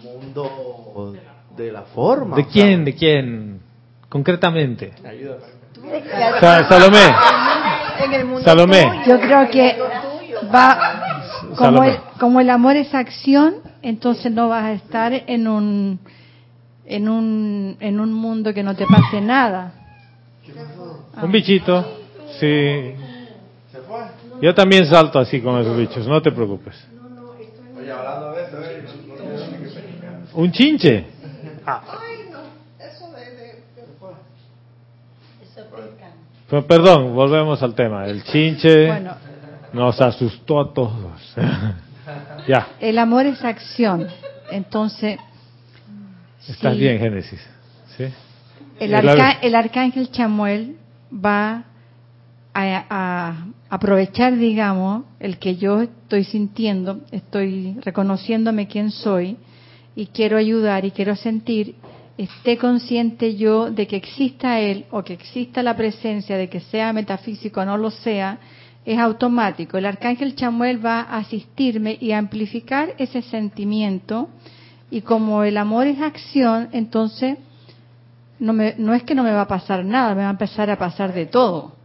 [SPEAKER 3] mundo de la forma.
[SPEAKER 1] ¿De
[SPEAKER 3] sea,
[SPEAKER 1] quién? ¿De quién? Concretamente.
[SPEAKER 3] ayúdame.
[SPEAKER 1] Sa- Salomé.
[SPEAKER 2] En el mundo
[SPEAKER 1] Salomé.
[SPEAKER 2] tuyo,
[SPEAKER 4] Yo creo que va como el, como el amor es acción, entonces no vas a estar en un en un en un mundo que no te pase nada.
[SPEAKER 1] Un bichito. Sí. Yo también salto así con esos bichos, no te preocupes. Un chinche. Pero, perdón, volvemos al tema. El chinche
[SPEAKER 4] Bueno,
[SPEAKER 1] nos asustó a todos. ya,
[SPEAKER 4] el amor es acción. Entonces,
[SPEAKER 1] estás
[SPEAKER 4] sí,
[SPEAKER 1] bien, Génesis. ¿Sí?
[SPEAKER 4] El, arca-
[SPEAKER 1] ar-
[SPEAKER 4] el arcángel Chamuel va a, a aprovechar, digamos, el que yo estoy sintiendo, estoy reconociéndome quién soy y quiero ayudar y quiero sentir, esté consciente yo de que exista él o que exista la presencia, de que sea metafísico o no lo sea, es automático. El arcángel Chamuel va a asistirme y a amplificar ese sentimiento y como el amor es acción, entonces no, me, no es que no me va a pasar nada, me va a empezar a pasar de todo.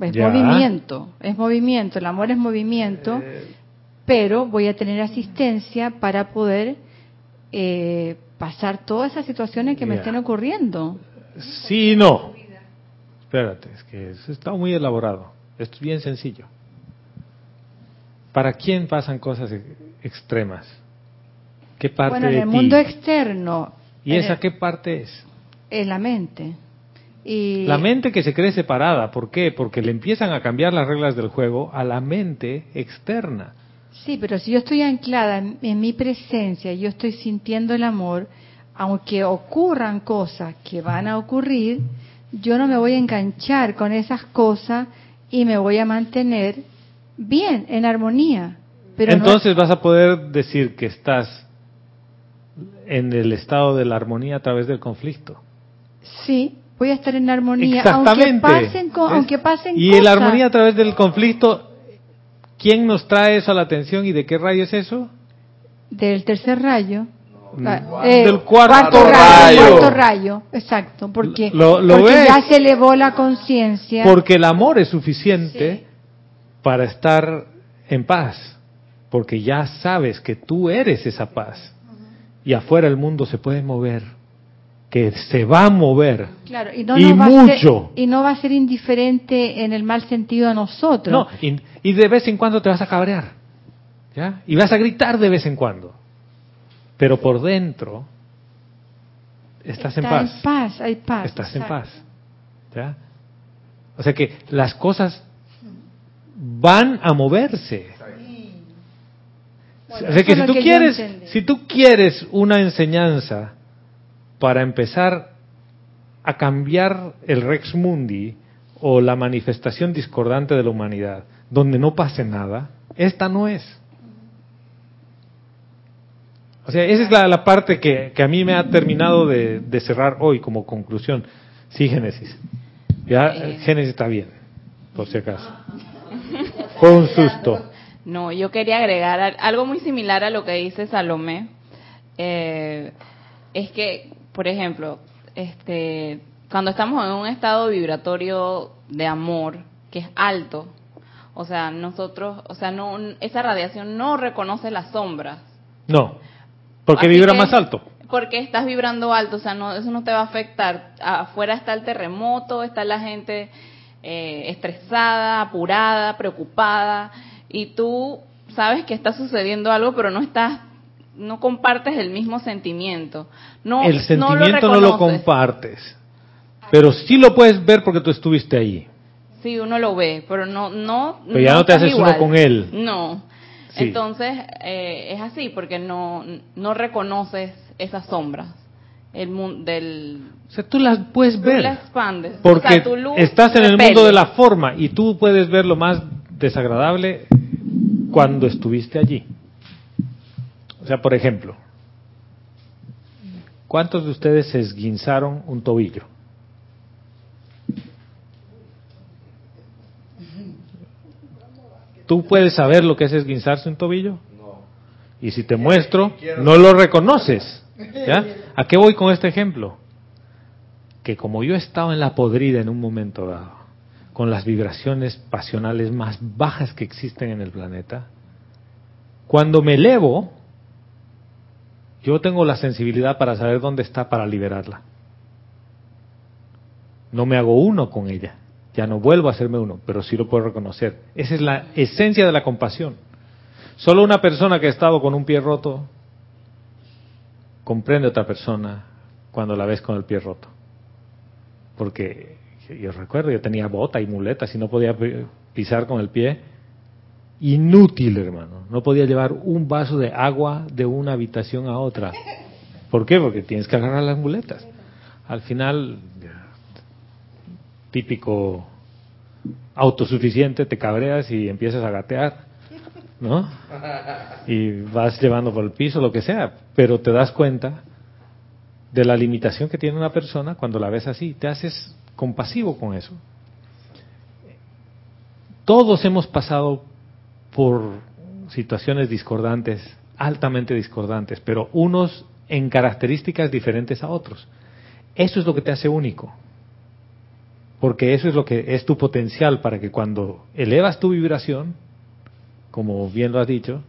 [SPEAKER 4] Es
[SPEAKER 1] Ya.
[SPEAKER 4] movimiento, es movimiento, el amor es movimiento, pero voy a tener asistencia para poder eh, pasar todas esas situaciones que me estén ocurriendo.
[SPEAKER 1] Sí y no. Espérate, es que eso está muy elaborado. Esto es bien sencillo. ¿Para quién pasan cosas e- extremas? ¿Qué parte
[SPEAKER 4] bueno, en
[SPEAKER 1] de
[SPEAKER 4] el
[SPEAKER 1] ti?
[SPEAKER 4] mundo externo,
[SPEAKER 1] ¿Y esa
[SPEAKER 4] el-
[SPEAKER 1] qué parte es?
[SPEAKER 4] en la mente. Y
[SPEAKER 1] La mente que se cree separada. ¿Por qué? Porque le empiezan a cambiar las reglas del juego a la mente externa.
[SPEAKER 4] Sí, pero si yo estoy anclada en, en mi presencia, yo estoy sintiendo el amor, aunque ocurran cosas que van a ocurrir, yo no me voy a enganchar con esas cosas y me voy a mantener bien, en armonía. Pero no-
[SPEAKER 1] Entonces vas a poder decir que estás en el estado de la armonía a través del conflicto.
[SPEAKER 4] sí, voy a estar en armonía, aunque
[SPEAKER 1] Exactamente.
[SPEAKER 4] pasen, co- aunque pasen
[SPEAKER 1] y
[SPEAKER 4] cosas.
[SPEAKER 1] la armonía a través del conflicto, ¿quién nos trae eso a la atención y de qué rayo es eso?
[SPEAKER 4] del tercer rayo. Ah, eh,
[SPEAKER 1] Del cuarto
[SPEAKER 4] rayo.
[SPEAKER 1] rayo.
[SPEAKER 4] Cuarto rayo, exacto, porque,
[SPEAKER 1] Lo- lo
[SPEAKER 4] porque
[SPEAKER 1] ves.
[SPEAKER 4] ya se elevó la conciencia.
[SPEAKER 1] Porque el amor es suficiente para estar en paz, porque ya sabes que tú eres esa paz y afuera el mundo se puede mover, que se va a mover.
[SPEAKER 4] Claro, y no,
[SPEAKER 1] mucho.
[SPEAKER 4] ser, y no va a ser indiferente en el mal sentido a nosotros.
[SPEAKER 1] No, y, y de vez en cuando te vas a cabrear, ¿ya? Y vas a gritar de vez en cuando, pero por dentro estás en paz.
[SPEAKER 4] en paz, hay paz.
[SPEAKER 1] estás en paz. ¿Ya? O sea que las cosas van a moverse.
[SPEAKER 4] Bueno,
[SPEAKER 1] o sea que si tú quieres, si tú quieres una enseñanza para empezar a cambiar el Rex Mundi o la manifestación discordante de la humanidad, donde no pase nada, esta no es. O sea, esa es la, la parte que, que a mí me ha terminado de, de cerrar hoy como conclusión. Sí, Génesis. Ya,
[SPEAKER 7] Eh.
[SPEAKER 1] Génesis está bien, por si acaso. Fue un susto.
[SPEAKER 7] No, yo quería agregar al- algo muy similar a lo que dice Salomé. Eh, es que, por ejemplo, este, cuando estamos en un estado vibratorio de amor que es alto, o sea, nosotros, o sea, no, esa radiación no reconoce las sombras.
[SPEAKER 1] No, porque
[SPEAKER 7] Así
[SPEAKER 1] vibra
[SPEAKER 7] que-
[SPEAKER 1] más alto.
[SPEAKER 7] Porque estás vibrando alto, o sea, no, eso no te va a afectar. Afuera está el terremoto, está la gente eh, estresada, apurada, preocupada, y tú sabes que está sucediendo algo, pero no estás, no compartes el mismo sentimiento. No,
[SPEAKER 1] el
[SPEAKER 7] no
[SPEAKER 1] sentimiento no lo, compartes, pero sí lo puedes ver porque tú estuviste ahí.
[SPEAKER 7] Sí, uno lo ve, pero no, no.
[SPEAKER 1] Pero ya no te haces uno con él.
[SPEAKER 7] No.
[SPEAKER 1] Sí.
[SPEAKER 7] Entonces eh, es así porque no, no reconoces esas sombras, el mundo del.
[SPEAKER 1] O sea, tú las puedes
[SPEAKER 7] Tú
[SPEAKER 1] ver.
[SPEAKER 7] la expandes.
[SPEAKER 1] Porque
[SPEAKER 7] O sea, tu luz
[SPEAKER 1] estás en el
[SPEAKER 7] repele.
[SPEAKER 1] mundo de la forma y tú puedes ver lo más desagradable cuando estuviste allí. O sea, por ejemplo, ¿cuántos de ustedes se esguinzaron un tobillo? ¿Tú puedes saber lo que es esguinzarse un tobillo? Y si te muestro, no lo reconoces. ¿Ya? ¿A qué voy con este ejemplo? Que como yo he estado en la podrida en un momento dado, con las vibraciones pasionales más bajas que existen en el planeta, cuando me elevo, yo tengo la sensibilidad para saber dónde está para liberarla. No me hago uno con ella, ya no vuelvo a hacerme uno, pero sí lo puedo reconocer. Esa es la esencia de la compasión. Solo una persona que ha estado con un pie roto comprende a otra persona cuando la ves con el pie roto. Porque yo recuerdo, yo tenía bota y muletas y no podía pisar con el pie. Inútil, hermano. No podía llevar un vaso de agua de una habitación a otra. ¿Por qué? Porque tienes que agarrar las muletas. Al final, típico autosuficiente, te cabreas y empiezas a gatear, ¿no? Y vas llevando por el piso, lo que sea, pero te das cuenta de la limitación que tiene una persona cuando la ves así, te haces compasivo con eso. Todos hemos pasado por situaciones discordantes, altamente discordantes, pero unos en características diferentes a otros. Eso es lo que te hace único. Porque eso es lo que es tu potencial para que cuando elevas tu vibración, como bien lo has dicho,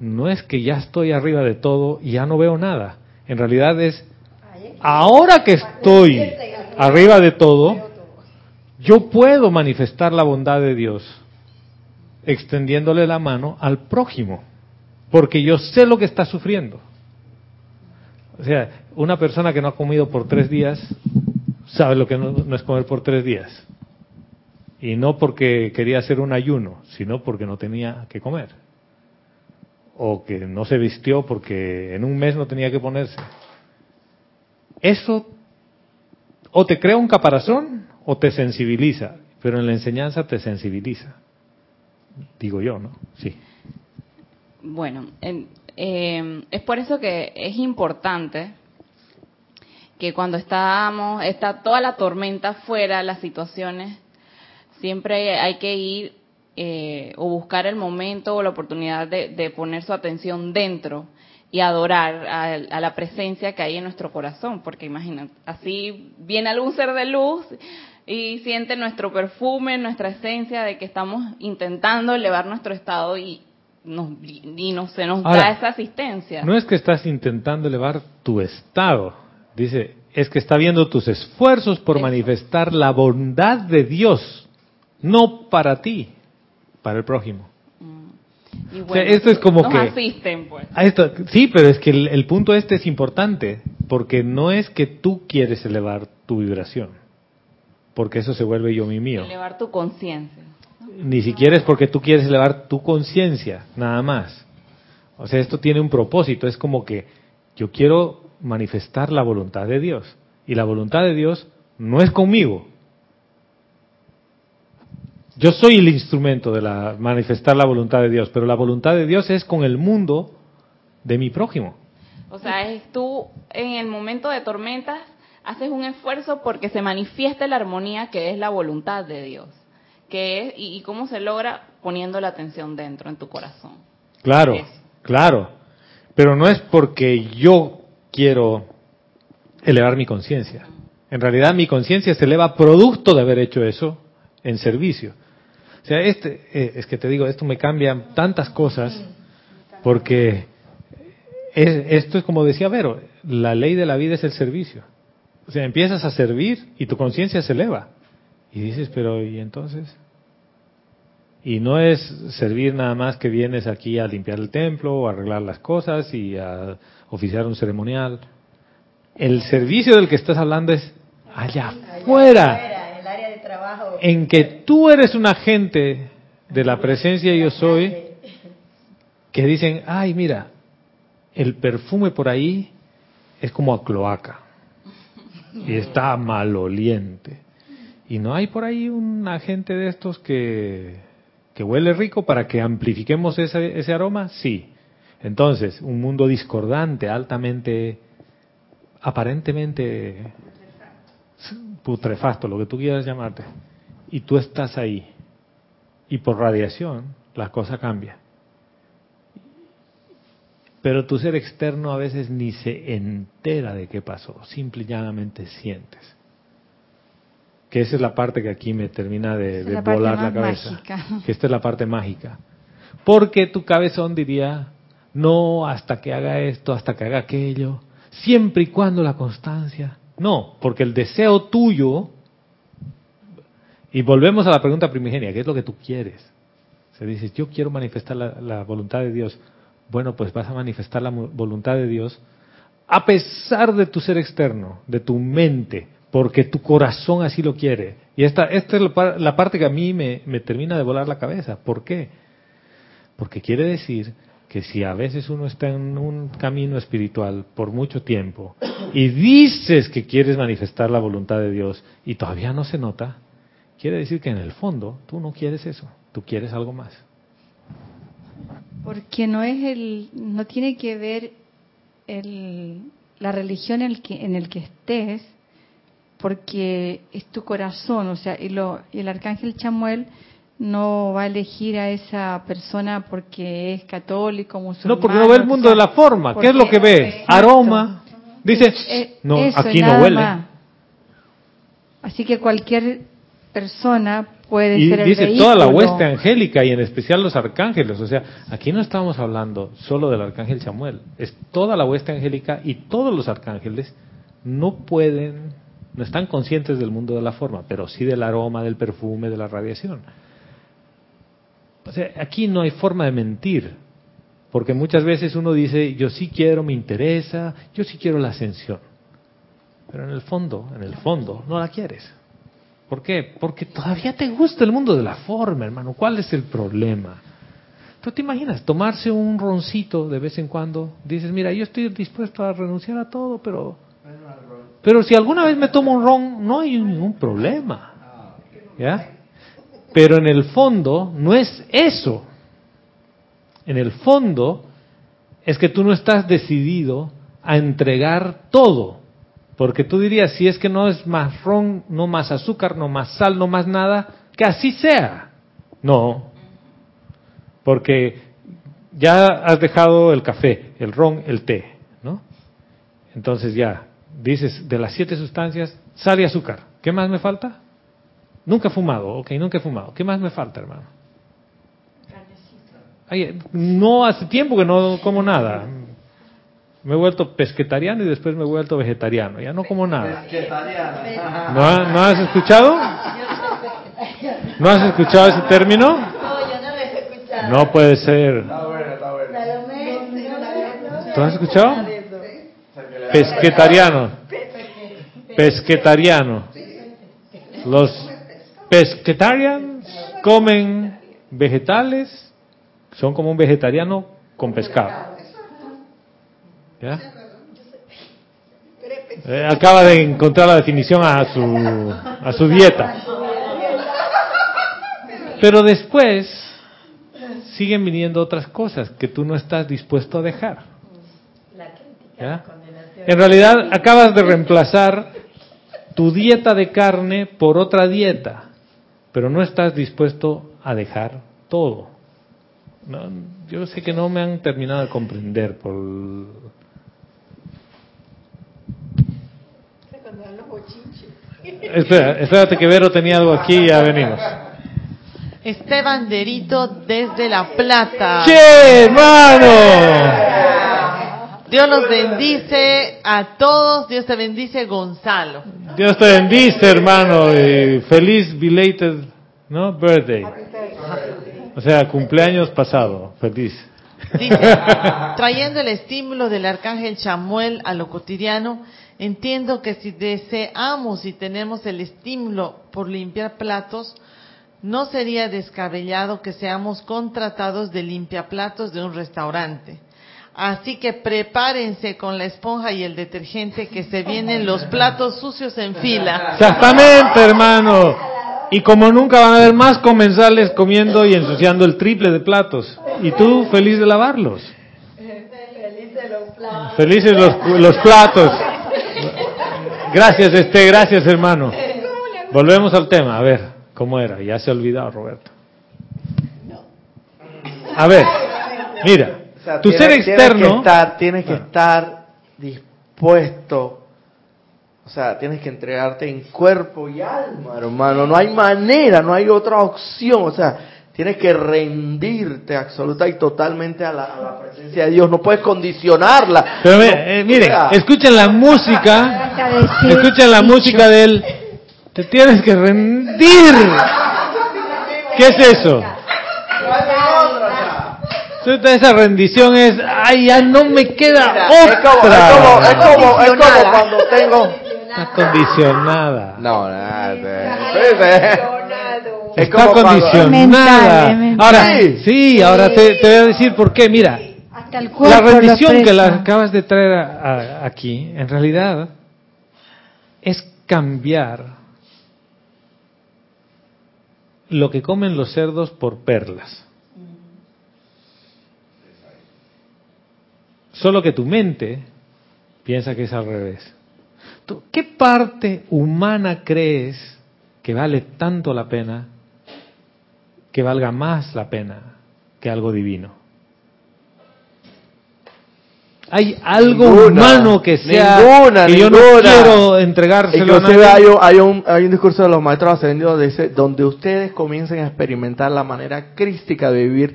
[SPEAKER 1] no es que ya estoy arriba de todo y ya no veo nada. En realidad es, ahora que estoy arriba de todo, yo puedo manifestar la bondad de Dios extendiéndole la mano al prójimo, porque yo sé lo que está sufriendo. O sea, una persona que no ha comido por tres días sabe lo que no, es comer por tres días. Y no porque quería hacer un ayuno, sino porque no tenía que comer. O que no se vistió porque en un mes no tenía que ponerse. Eso o te crea un caparazón o te sensibiliza, pero en la enseñanza te sensibiliza. Digo yo, ¿no? Sí.
[SPEAKER 7] Bueno, eh, es por eso que es importante que cuando estamos, está toda la tormenta fuera, las situaciones, siempre hay que ir eh, o buscar el momento o la oportunidad de, de poner su atención dentro y adorar a, a, la presencia que hay en nuestro corazón, porque imagínate, así viene algún ser de luz y siente nuestro perfume, nuestra esencia de que estamos intentando elevar nuestro estado y nos, y no, se nos
[SPEAKER 1] Ahora,
[SPEAKER 7] da esa asistencia.
[SPEAKER 1] No es que estás intentando elevar tu estado, dice, es que está viendo tus esfuerzos por manifestar la bondad de Dios, no para ti, para el prójimo.
[SPEAKER 7] Y bueno,
[SPEAKER 1] o sea, esto es como
[SPEAKER 7] nos
[SPEAKER 1] que
[SPEAKER 7] asisten, pues.
[SPEAKER 1] a esto, sí, pero es que el, el punto este es importante, porque no es que tú quieres elevar tu vibración, porque eso se vuelve yo mi mío.
[SPEAKER 7] Elevar tu conciencia.
[SPEAKER 1] Ni siquiera es porque tú quieres elevar tu conciencia, nada más. O sea, esto tiene un propósito, es como que yo quiero manifestar la voluntad de Dios. Y la voluntad de Dios no es conmigo. Yo soy el instrumento de la, manifestar la voluntad de Dios, pero la voluntad de Dios es con el mundo de mi prójimo.
[SPEAKER 7] O sea, es tú en el momento de tormentas haces un esfuerzo porque se manifieste la armonía que es la voluntad de Dios. Que es, y, y cómo se logra poniendo la atención dentro, en tu corazón.
[SPEAKER 1] Claro,
[SPEAKER 7] Eso.
[SPEAKER 1] claro. Pero no es porque yo quiero elevar mi conciencia. En realidad mi conciencia se eleva producto de haber hecho eso en servicio. O sea, este, eh, es que te digo, esto me cambia tantas cosas porque es, esto es como decía Vero, la ley de la vida es el servicio. O sea, empiezas a servir y tu conciencia se eleva. Y dices, pero ¿y entonces? Y no es servir nada más que vienes aquí a limpiar el templo, o a arreglar las cosas y a oficiar un ceremonial. El servicio del que estás hablando es allá afuera,
[SPEAKER 2] Afuera, el área de trabajo.
[SPEAKER 1] en que tú eres un agente de la presencia yo soy, que dicen, ay, mira, el perfume por ahí es como a cloaca y está maloliente. Y no hay por ahí un agente de estos que, que huele rico para que amplifiquemos ese, ese aroma? Sí. Entonces, un mundo discordante, altamente, aparentemente putrefacto, lo que tú quieras llamarte, y tú estás ahí, y por radiación, las cosas cambian. Pero tu ser externo a veces ni se entera de qué pasó, simple y llanamente sientes. Que esa es la parte que aquí me termina de,
[SPEAKER 4] la
[SPEAKER 1] volar la cabeza.
[SPEAKER 4] mágica.
[SPEAKER 1] Que esta es la parte mágica. Porque tu cabezón diría, no hasta que haga esto, hasta que haga aquello, siempre y cuando la constancia. No, porque el deseo tuyo, y volvemos a la pregunta primigenia, ¿qué es lo que tú quieres? Se dice, yo quiero manifestar la, la voluntad de Dios. Bueno, pues vas a manifestar la voluntad de Dios a pesar de tu ser externo, de tu mente, porque tu corazón así lo quiere. Y esta, esta es la parte que a mí me, me termina de volar la cabeza. ¿Por qué? Porque quiere decir que si a veces uno está en un camino espiritual por mucho tiempo y dices que quieres manifestar la voluntad de Dios y todavía no se nota, quiere decir que en el fondo tú no quieres eso, tú quieres algo más.
[SPEAKER 4] Porque no es el, no tiene que ver el, la religión en el que, en el que estés, porque es tu corazón, o sea, y, lo, y el arcángel Chamuel no va a elegir a esa persona porque es católico, musulmán.
[SPEAKER 1] No, porque no ve el mundo de la forma. ¿Qué es lo que ve?
[SPEAKER 4] Exacto.
[SPEAKER 1] Aroma. Dice, no,
[SPEAKER 4] eso,
[SPEAKER 1] aquí no huele.
[SPEAKER 4] más. Así que cualquier persona puede
[SPEAKER 1] Y
[SPEAKER 4] ser el
[SPEAKER 1] dice toda la hueste angélica y en especial los arcángeles. O sea, aquí no estamos hablando solo del arcángel Samuel. Es toda la hueste angélica y todos los arcángeles no pueden, no están conscientes del mundo de la forma, pero sí del aroma, del perfume, de la radiación. O sea, aquí no hay forma de mentir. Porque muchas veces uno dice, yo sí quiero, me interesa, yo sí quiero la ascensión. Pero en el fondo, en el fondo, no la quieres. ¿Por qué? Porque todavía te gusta el mundo de la forma, hermano. ¿Cuál es el problema? ¿Tú te imaginas tomarse un roncito de vez en cuando? Dices, mira, yo estoy dispuesto a renunciar a todo, pero... Pero si alguna vez me tomo un ron, no hay ningún problema. ¿Ya? Pero en el fondo no es eso. En el fondo es que tú no estás decidido a entregar todo. Porque tú dirías, si es que no es más ron, no más azúcar, no más sal, no más nada, que así sea. No. Porque ya has dejado el café, el ron, el té, ¿no? Entonces ya, dices, de las siete sustancias, sal y azúcar. ¿Qué más me falta? Nunca he fumado, ok, nunca he fumado. ¿Qué más me falta, hermano? Ay, no hace tiempo que no como nada. Me he vuelto pesquetariano y después me he vuelto vegetariano. Ya no como nada. ¿No, ha- ¿No has escuchado? ¿No has escuchado ese término?
[SPEAKER 2] No, yo no lo he escuchado.
[SPEAKER 1] No puede ser. ¿Tú has escuchado? Pesquetariano. Pesquetariano. Los pesquetarians comen vegetales, son como un vegetariano con pescado. ¿Ya? Eh, acaba de encontrar la definición a su, a su dieta. Pero después siguen viniendo otras cosas que tú no estás dispuesto a dejar. ¿Ya? En realidad acabas de reemplazar tu dieta de carne por otra dieta, pero no estás dispuesto a dejar todo. No, yo sé que no me han terminado de comprender por
[SPEAKER 6] Cuando dan los bochinches.
[SPEAKER 1] Espera, espérate que Vero tenía algo aquí y ya venimos.
[SPEAKER 5] Esteban Derito desde La Plata.
[SPEAKER 1] ¡Che, hermano!
[SPEAKER 5] Dios los bendice a todos. Dios te bendice, Gonzalo.
[SPEAKER 1] Dios te bendice, hermano, y feliz belated, ¿no? Birthday. O sea, cumpleaños pasado, feliz.
[SPEAKER 5] Dice, trayendo el estímulo del arcángel Chamuel a lo cotidiano, entiendo que si deseamos y tenemos el estímulo por limpiar platos, no sería descabellado que seamos contratados de limpiaplatos de un restaurante. Así que prepárense con la esponja y el detergente que se vienen los platos sucios en fila.
[SPEAKER 1] Exactamente, hermano. Y como nunca van a haber más comensales comiendo y ensuciando el triple de platos. Y tú feliz de lavarlos. Felices los, los platos. Gracias, este, gracias, hermano. Volvemos al tema. A ver, ¿cómo era? Ya se ha olvidado, Roberto. A ver, mira,
[SPEAKER 3] O sea,
[SPEAKER 1] tu
[SPEAKER 3] tienes-
[SPEAKER 1] ser
[SPEAKER 3] tienes
[SPEAKER 1] externo...
[SPEAKER 3] que estar, tienes que
[SPEAKER 1] Ah.
[SPEAKER 3] estar dispuesto. O sea, tienes que entregarte en cuerpo y alma, hermano. No hay manera, no hay otra opción. O sea, tienes que rendirte absoluta y totalmente a la, a la presencia de Dios. No puedes condicionarla.
[SPEAKER 1] Pero
[SPEAKER 3] No,
[SPEAKER 1] mire, eh, miren, escuchen la música, escuchen la música de él. Te tienes que rendir. ¿Qué es eso? Esa rendición es, ay, ya no me queda
[SPEAKER 3] mira, es como, es
[SPEAKER 1] otra.
[SPEAKER 3] como, es como, es como cuando tengo.
[SPEAKER 1] Está condicionada.
[SPEAKER 3] No, nada. Es
[SPEAKER 1] Está
[SPEAKER 3] como
[SPEAKER 1] condicionada.
[SPEAKER 4] mental, es mental.
[SPEAKER 1] Ahora, sí, ahora te, te voy a decir por qué. Mira,
[SPEAKER 4] Hasta el cuerpo
[SPEAKER 1] la rendición que la acabas de traer a- a- aquí, en realidad, es cambiar lo que comen los cerdos por perlas. Solo que tu mente piensa que es al revés. Tú, ¿Qué parte humana crees que vale tanto la pena, que valga más la pena que algo divino? ¿Hay algo
[SPEAKER 3] Ninguna,
[SPEAKER 1] humano que sea
[SPEAKER 3] ninguna,
[SPEAKER 1] que yo no quiero entregárselo a
[SPEAKER 3] Inclusive
[SPEAKER 1] nadie?
[SPEAKER 3] hay hay, un, hay un discurso de los maestros ascendidos dice, donde ustedes comiencen a experimentar la manera crística de vivir,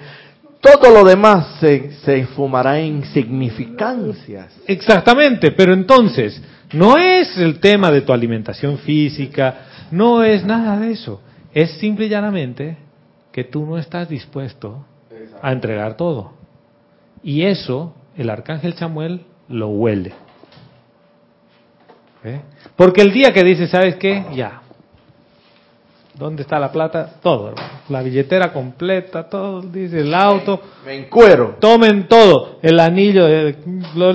[SPEAKER 3] todo lo demás se, se esfumará en insignificancias.
[SPEAKER 1] Exactamente, pero entonces, no es el tema de tu alimentación física, no es nada de eso. Es simple y llanamente que tú no estás dispuesto a entregar todo. Y eso, el arcángel Chamuel lo huele. ¿Eh? Porque el día que dice, ¿sabes qué? Ya. ¿Dónde está la plata? Todo, hermano. La billetera completa, todo, dice el auto.
[SPEAKER 3] Me encuero.
[SPEAKER 1] Tomen todo, el anillo, el-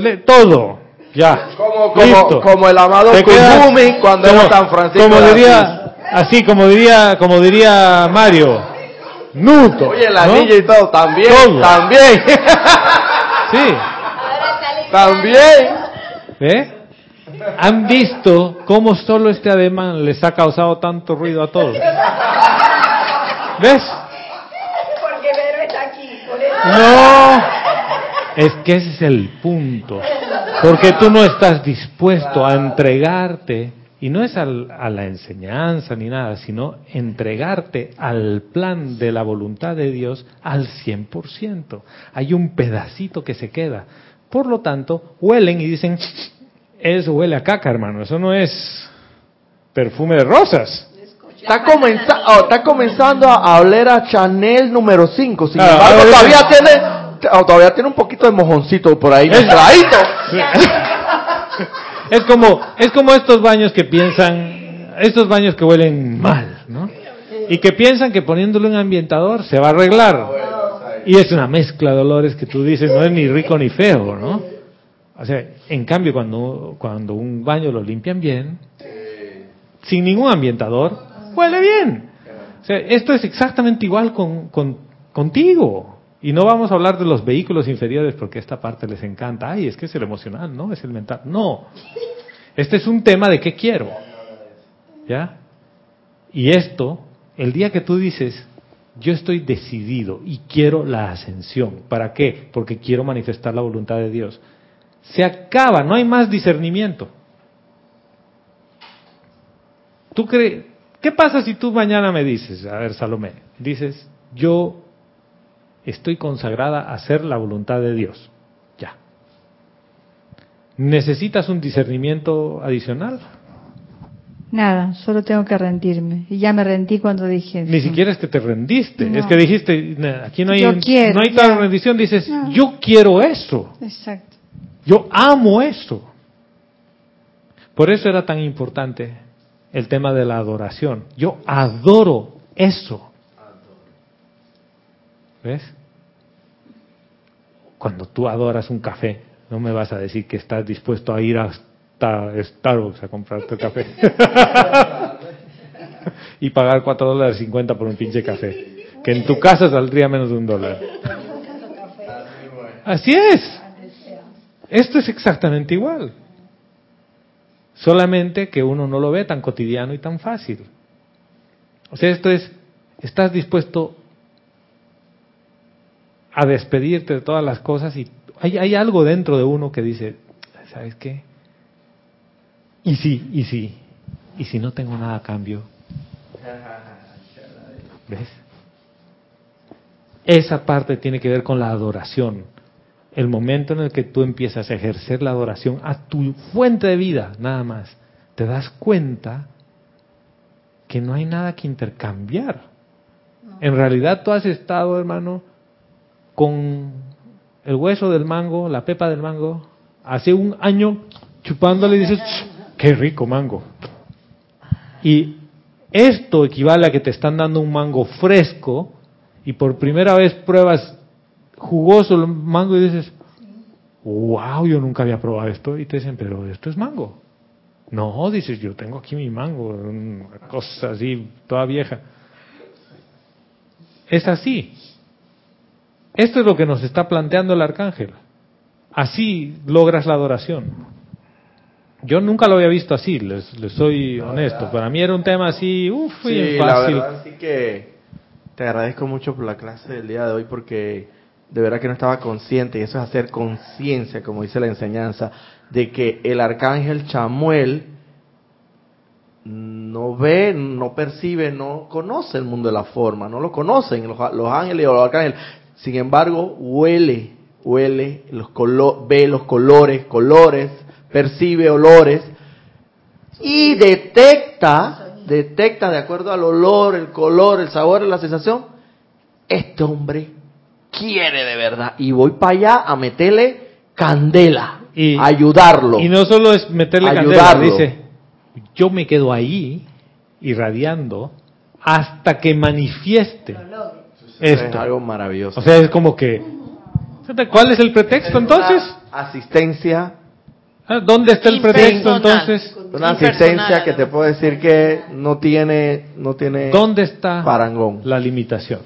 [SPEAKER 1] le- todo, ya.
[SPEAKER 3] Como, como,
[SPEAKER 1] Listo.
[SPEAKER 3] como el amado Kuzumi cuando
[SPEAKER 1] como-
[SPEAKER 3] era San Francisco.
[SPEAKER 1] Como diría, así como diría, como diría Mario, Nuto.
[SPEAKER 3] Oye, el
[SPEAKER 1] ¿no?
[SPEAKER 3] y todo, también,
[SPEAKER 1] Todo.
[SPEAKER 3] también,
[SPEAKER 1] Sí,
[SPEAKER 3] también.
[SPEAKER 1] ¿eh? ¿Han visto cómo solo este ademán les ha causado tanto ruido a todos? ¿Ves?
[SPEAKER 6] Porque Vero está aquí, por eso.
[SPEAKER 1] No, es que ese es el punto. Porque tú no estás dispuesto a entregarte, y no es al- a la enseñanza ni nada, sino entregarte al plan de la voluntad de Dios al 100%. Hay un pedacito que se queda. Por lo tanto, huelen y dicen, eso huele a caca, hermano, eso no es perfume de rosas.
[SPEAKER 3] Está, comenza- oh, está comenzando a oler a Chanel número 5. Sin
[SPEAKER 1] Ah,
[SPEAKER 3] embargo,
[SPEAKER 1] ahora
[SPEAKER 3] todavía
[SPEAKER 1] sí.
[SPEAKER 3] tiene, oh, todavía tiene un poquito de mojoncito por ahí. Mezcladito.
[SPEAKER 1] Es como, es como estos baños que piensan, estos baños que huelen mal, ¿no? Y que piensan que poniéndole un ambientador se va a arreglar. Y es una mezcla de olores que tú dices, no es ni rico ni feo, ¿no? O sea, en cambio, cuando, cuando un baño lo limpian bien, sin ningún ambientador, huele bien. O sea, esto es exactamente igual con, con- contigo. Y no vamos a hablar de los vehículos inferiores porque esta parte les encanta. Ay, es que es el emocional, no, es el mental. No. Este es un tema de qué quiero. ¿Ya? Y esto, el día que tú dices, yo estoy decidido y quiero la ascensión. ¿Para qué? Porque quiero manifestar la voluntad de Dios. Se acaba, no hay más discernimiento. ¿Tú crees? ¿Qué pasa si tú mañana me dices, a ver, Salomé, dices, yo estoy consagrada a hacer la voluntad de Dios? Ya. ¿Necesitas un discernimiento adicional?
[SPEAKER 4] Nada, solo tengo que rendirme. Y ya me rendí cuando dije.
[SPEAKER 1] Ni siquiera es que te rendiste,
[SPEAKER 4] No.
[SPEAKER 1] es que dijiste, "Nah, aquí no hay,
[SPEAKER 4] Yo quiero,
[SPEAKER 1] no hay tal rendición, dices,
[SPEAKER 4] No.
[SPEAKER 1] yo quiero eso,
[SPEAKER 4] Exacto.
[SPEAKER 1] yo amo eso. Por eso era tan importante el tema de la adoración. Yo adoro eso. ¿Ves? Cuando tú adoras un café, no me vas a decir que estás dispuesto a ir hasta Starbucks a comprarte el café. y pagar 4 dólares 50 por un pinche café. Que en tu casa saldría menos de un dólar. Así es. Esto es exactamente igual. Solamente que uno no lo ve tan cotidiano y tan fácil. O sea, esto es, estás dispuesto a despedirte de todas las cosas y hay, hay algo dentro de uno que dice, ¿sabes qué? Y sí, y sí, y si no tengo nada a cambio. ¿Ves? Esa parte tiene que ver con la adoración. El momento en el que tú empiezas a ejercer la adoración a tu fuente de vida, nada más, te das cuenta que no hay nada que intercambiar. En realidad tú has estado, hermano, con el hueso del mango, la pepa del mango, hace un año chupándole y dices, qué rico mango. Y esto equivale a que te están dando un mango fresco y por primera vez pruebas jugoso el mango y dices, wow, yo nunca había probado esto. Y te dicen, pero esto es mango. No, dices, yo tengo aquí mi mango, una cosa así, toda vieja. Es así. Esto es lo que nos está planteando el arcángel. Así logras la adoración. Yo nunca lo había visto así, les, soy honesto. Para mí era un tema así, uff,
[SPEAKER 3] sí, fácil. La verdad, sí que te agradezco mucho por la clase del día de hoy porque de verdad que no estaba consciente, y eso es hacer conciencia, como dice la enseñanza, de que el arcángel Chamuel no ve, no percibe, no conoce el mundo de la forma, no lo conocen los, ángeles o los arcángeles. Sin embargo, huele, huele, los ve los colores, colores, percibe olores y detecta, detecta de acuerdo al olor, el color, el sabor, la sensación, este hombre quiere de verdad. Y voy para allá a meterle candela, y, ayudarlo.
[SPEAKER 1] Y no solo es meterle candela, dice, yo me quedo ahí irradiando hasta que manifieste esto.
[SPEAKER 3] Es algo maravilloso.
[SPEAKER 1] O sea, es como que, ¿cuál es el pretexto entonces?
[SPEAKER 3] Asistencia.
[SPEAKER 1] Ah, ¿Dónde está el pretexto entonces?
[SPEAKER 3] Una asistencia que te puedo decir que no tiene, no tiene.
[SPEAKER 1] ¿Dónde está
[SPEAKER 3] parangón?
[SPEAKER 1] la limitación?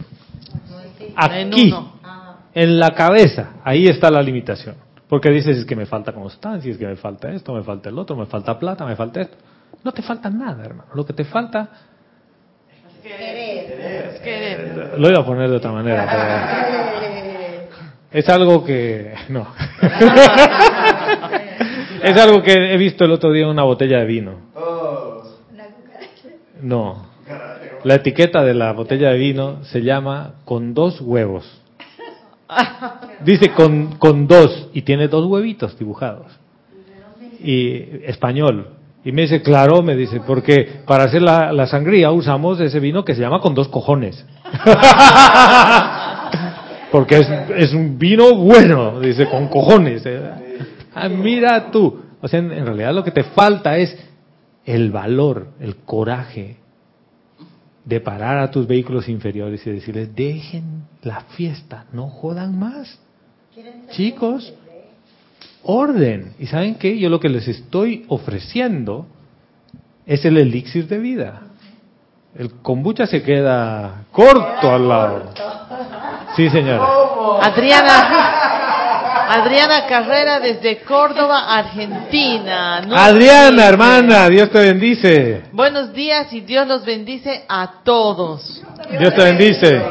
[SPEAKER 1] Aquí, en la cabeza, ahí está la limitación. Porque dices es que me falta constancia, es que me falta esto, me falta el otro, me falta plata, me falta esto. No te falta nada, hermano. Lo que te falta lo iba a poner de otra manera, es algo que no. es algo que he visto el otro día en una botella de vino. No. La etiqueta de la botella de vino se llama con dos huevos. Dice con, con dos y tiene dos huevitos dibujados. Y español. Y me dice, claro, me dice, porque para hacer la, sangría usamos ese vino que se llama con dos cojones. porque es, un vino bueno, dice, con cojones. Ah, mira tú. O sea, en, en realidad lo que te falta es el valor, el coraje de parar a tus vehículos inferiores y decirles, dejen la fiesta, no jodan más. Chicos, orden. ¿Y saben qué? Yo lo que les estoy ofreciendo es el elixir de vida. El kombucha se queda corto al lado. Sí, señora.
[SPEAKER 5] Adriana, Adriana Carrera desde Córdoba, Argentina.
[SPEAKER 1] Adriana, hermana, Dios te bendice.
[SPEAKER 5] Buenos días y Dios los bendice a todos.
[SPEAKER 1] Dios te bendice.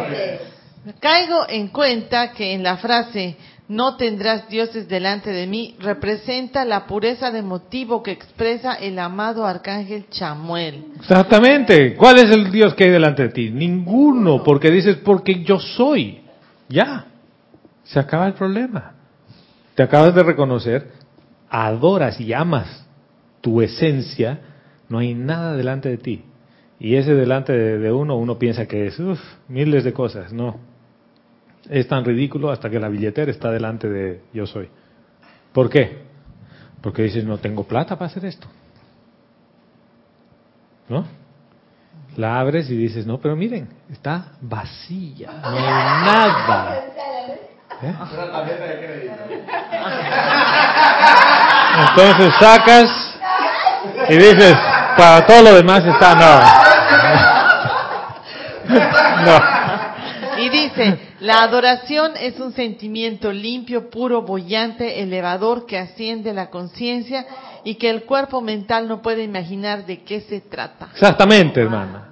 [SPEAKER 5] Caigo en cuenta que en la frase no tendrás dioses delante de mí, representa la pureza de motivo que expresa el amado arcángel Chamuel.
[SPEAKER 1] Exactamente. ¿Cuál es el Dios que hay delante de ti? Ninguno, porque dices, porque yo soy. Ya. Se acaba el problema. Te acabas de reconocer, adoras y amas tu esencia, no hay nada delante de ti. Y ese delante de, uno, uno piensa que es miles de cosas. No, es tan ridículo hasta que la billetera está delante de yo soy. ¿Por qué? Porque dices, no tengo plata para hacer esto. ¿No? La abres y dices, no, pero miren, está vacía, no hay nada. ¿Eh? Entonces sacas y dices, para todo lo demás está,
[SPEAKER 5] no. no. Y dice, la adoración es un sentimiento limpio, puro, bollante, elevador que asciende la conciencia y que el cuerpo mental no puede imaginar de qué se trata.
[SPEAKER 1] Exactamente, hermana.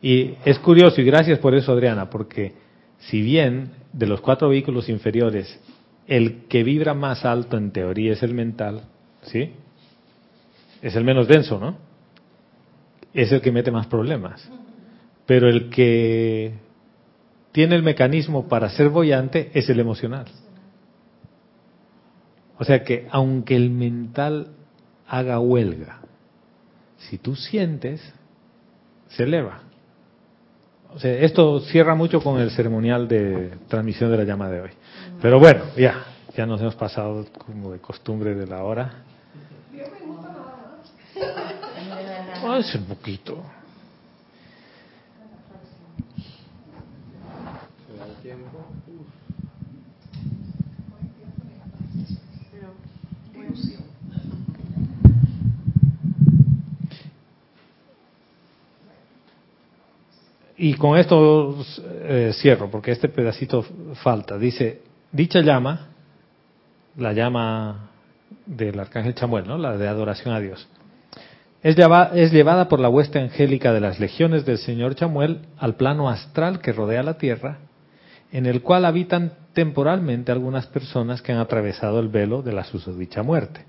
[SPEAKER 1] Y es curioso, y gracias por eso, Adriana, porque si bien de los cuatro vehículos inferiores, el que vibra más alto en teoría es el mental, ¿sí? Es el menos denso, ¿no? Es el que mete más problemas. Pero el que tiene el mecanismo para ser bollante es el emocional. O sea que aunque el mental haga huelga, si tú sientes, se eleva. O sea, esto cierra mucho con el ceremonial de transmisión de la llama de hoy. Pero bueno, ya, ya nos hemos pasado como de costumbre de la hora. Ah, es un poquito. Y con esto eh, cierro, porque este pedacito falta. Dice, dicha llama, la llama del arcángel Chamuel, ¿no? la de adoración a Dios, es, es llevada por la hueste angélica de las legiones del Señor Chamuel al plano astral que rodea la Tierra, en el cual habitan temporalmente algunas personas que han atravesado el velo de la susodicha muerte.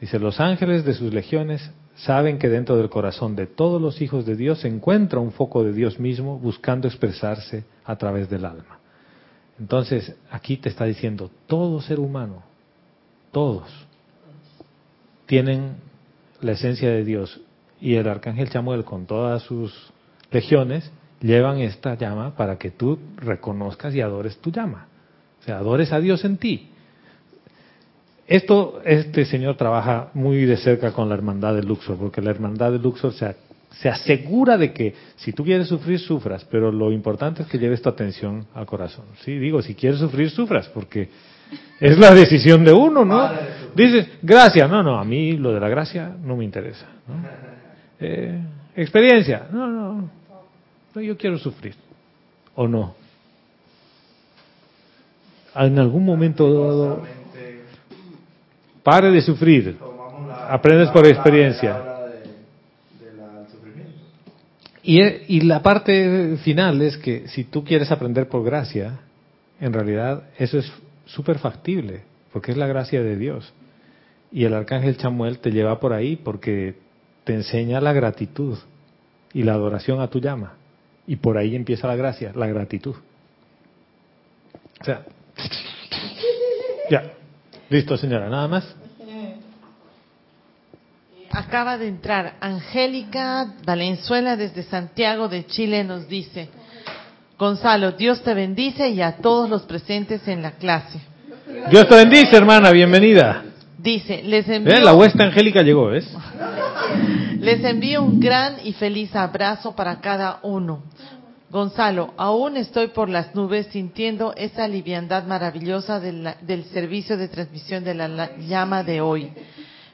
[SPEAKER 1] Dice, los ángeles de sus legiones saben que dentro del corazón de todos los hijos de Dios se encuentra un foco de Dios mismo buscando expresarse a través del alma. Entonces, aquí te está diciendo, todo ser humano, todos, tienen la esencia de Dios. Y el arcángel Chamuel con todas sus legiones llevan esta llama para que tú reconozcas y adores tu llama. O sea, adores a Dios en ti. Esto, este señor trabaja muy de cerca con la hermandad de Luxor, porque la hermandad de Luxor se, se asegura de que si tú quieres sufrir, sufras, pero lo importante es que lleves tu atención al corazón. Sí, digo, si quieres sufrir, sufras, porque es la decisión de uno, ¿no? Dices, gracias, no, no, a mí lo de la gracia no me interesa. Eh, experiencia, no, no, no, yo quiero sufrir, ¿o no? En algún momento dado Pare de sufrir. Aprendes por experiencia. Y, y la parte final es que si tú quieres aprender por gracia, en realidad eso es súper factible, porque es la gracia de Dios. Y el arcángel Chamuel te lleva por ahí porque te enseña la gratitud y la adoración a tu llama. Y por ahí empieza la gracia, la gratitud. O sea, ya. Listo, señora, nada más.
[SPEAKER 5] Acaba de entrar Angélica Valenzuela desde Santiago de Chile, nos dice, Gonzalo, Dios te bendice y a todos los presentes en la clase.
[SPEAKER 1] Dios te bendice, hermana, bienvenida.
[SPEAKER 5] Dice, les envío...
[SPEAKER 1] La huesta angélica llegó, ¿ves?
[SPEAKER 5] Les envío un gran y feliz abrazo para cada uno. Gonzalo, aún estoy por las nubes sintiendo esa liviandad maravillosa del servicio de transmisión de la llama de hoy.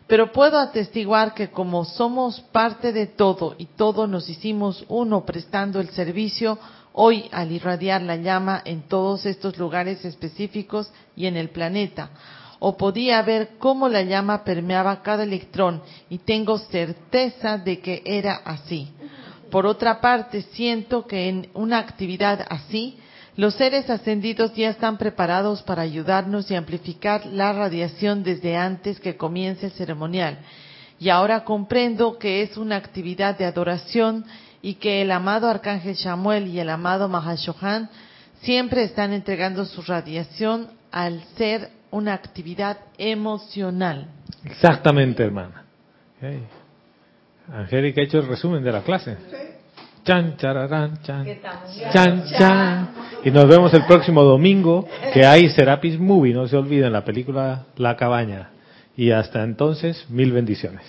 [SPEAKER 5] Pero puedo atestiguar que como somos parte de todo y todos nos hicimos uno prestando el servicio, hoy al irradiar la llama en todos estos lugares específicos y en el planeta, o podía ver cómo la llama permeaba cada electrón y tengo certeza de que era así. Por otra parte, siento que en una actividad así, los seres ascendidos ya están preparados para ayudarnos y amplificar la radiación desde antes que comience el ceremonial. Y ahora comprendo que es una actividad de adoración y que el amado Arcángel Samuel y el amado Mahashohan siempre están entregando su radiación al ser una actividad emocional.
[SPEAKER 1] Exactamente, hermana. Angélica ha hecho el resumen de la clase. Chan, chararán, chan, chan, chan. Y nos vemos el próximo domingo, que hay Serapis Movie, no se olviden, la película La Cabaña. Y hasta entonces, mil bendiciones.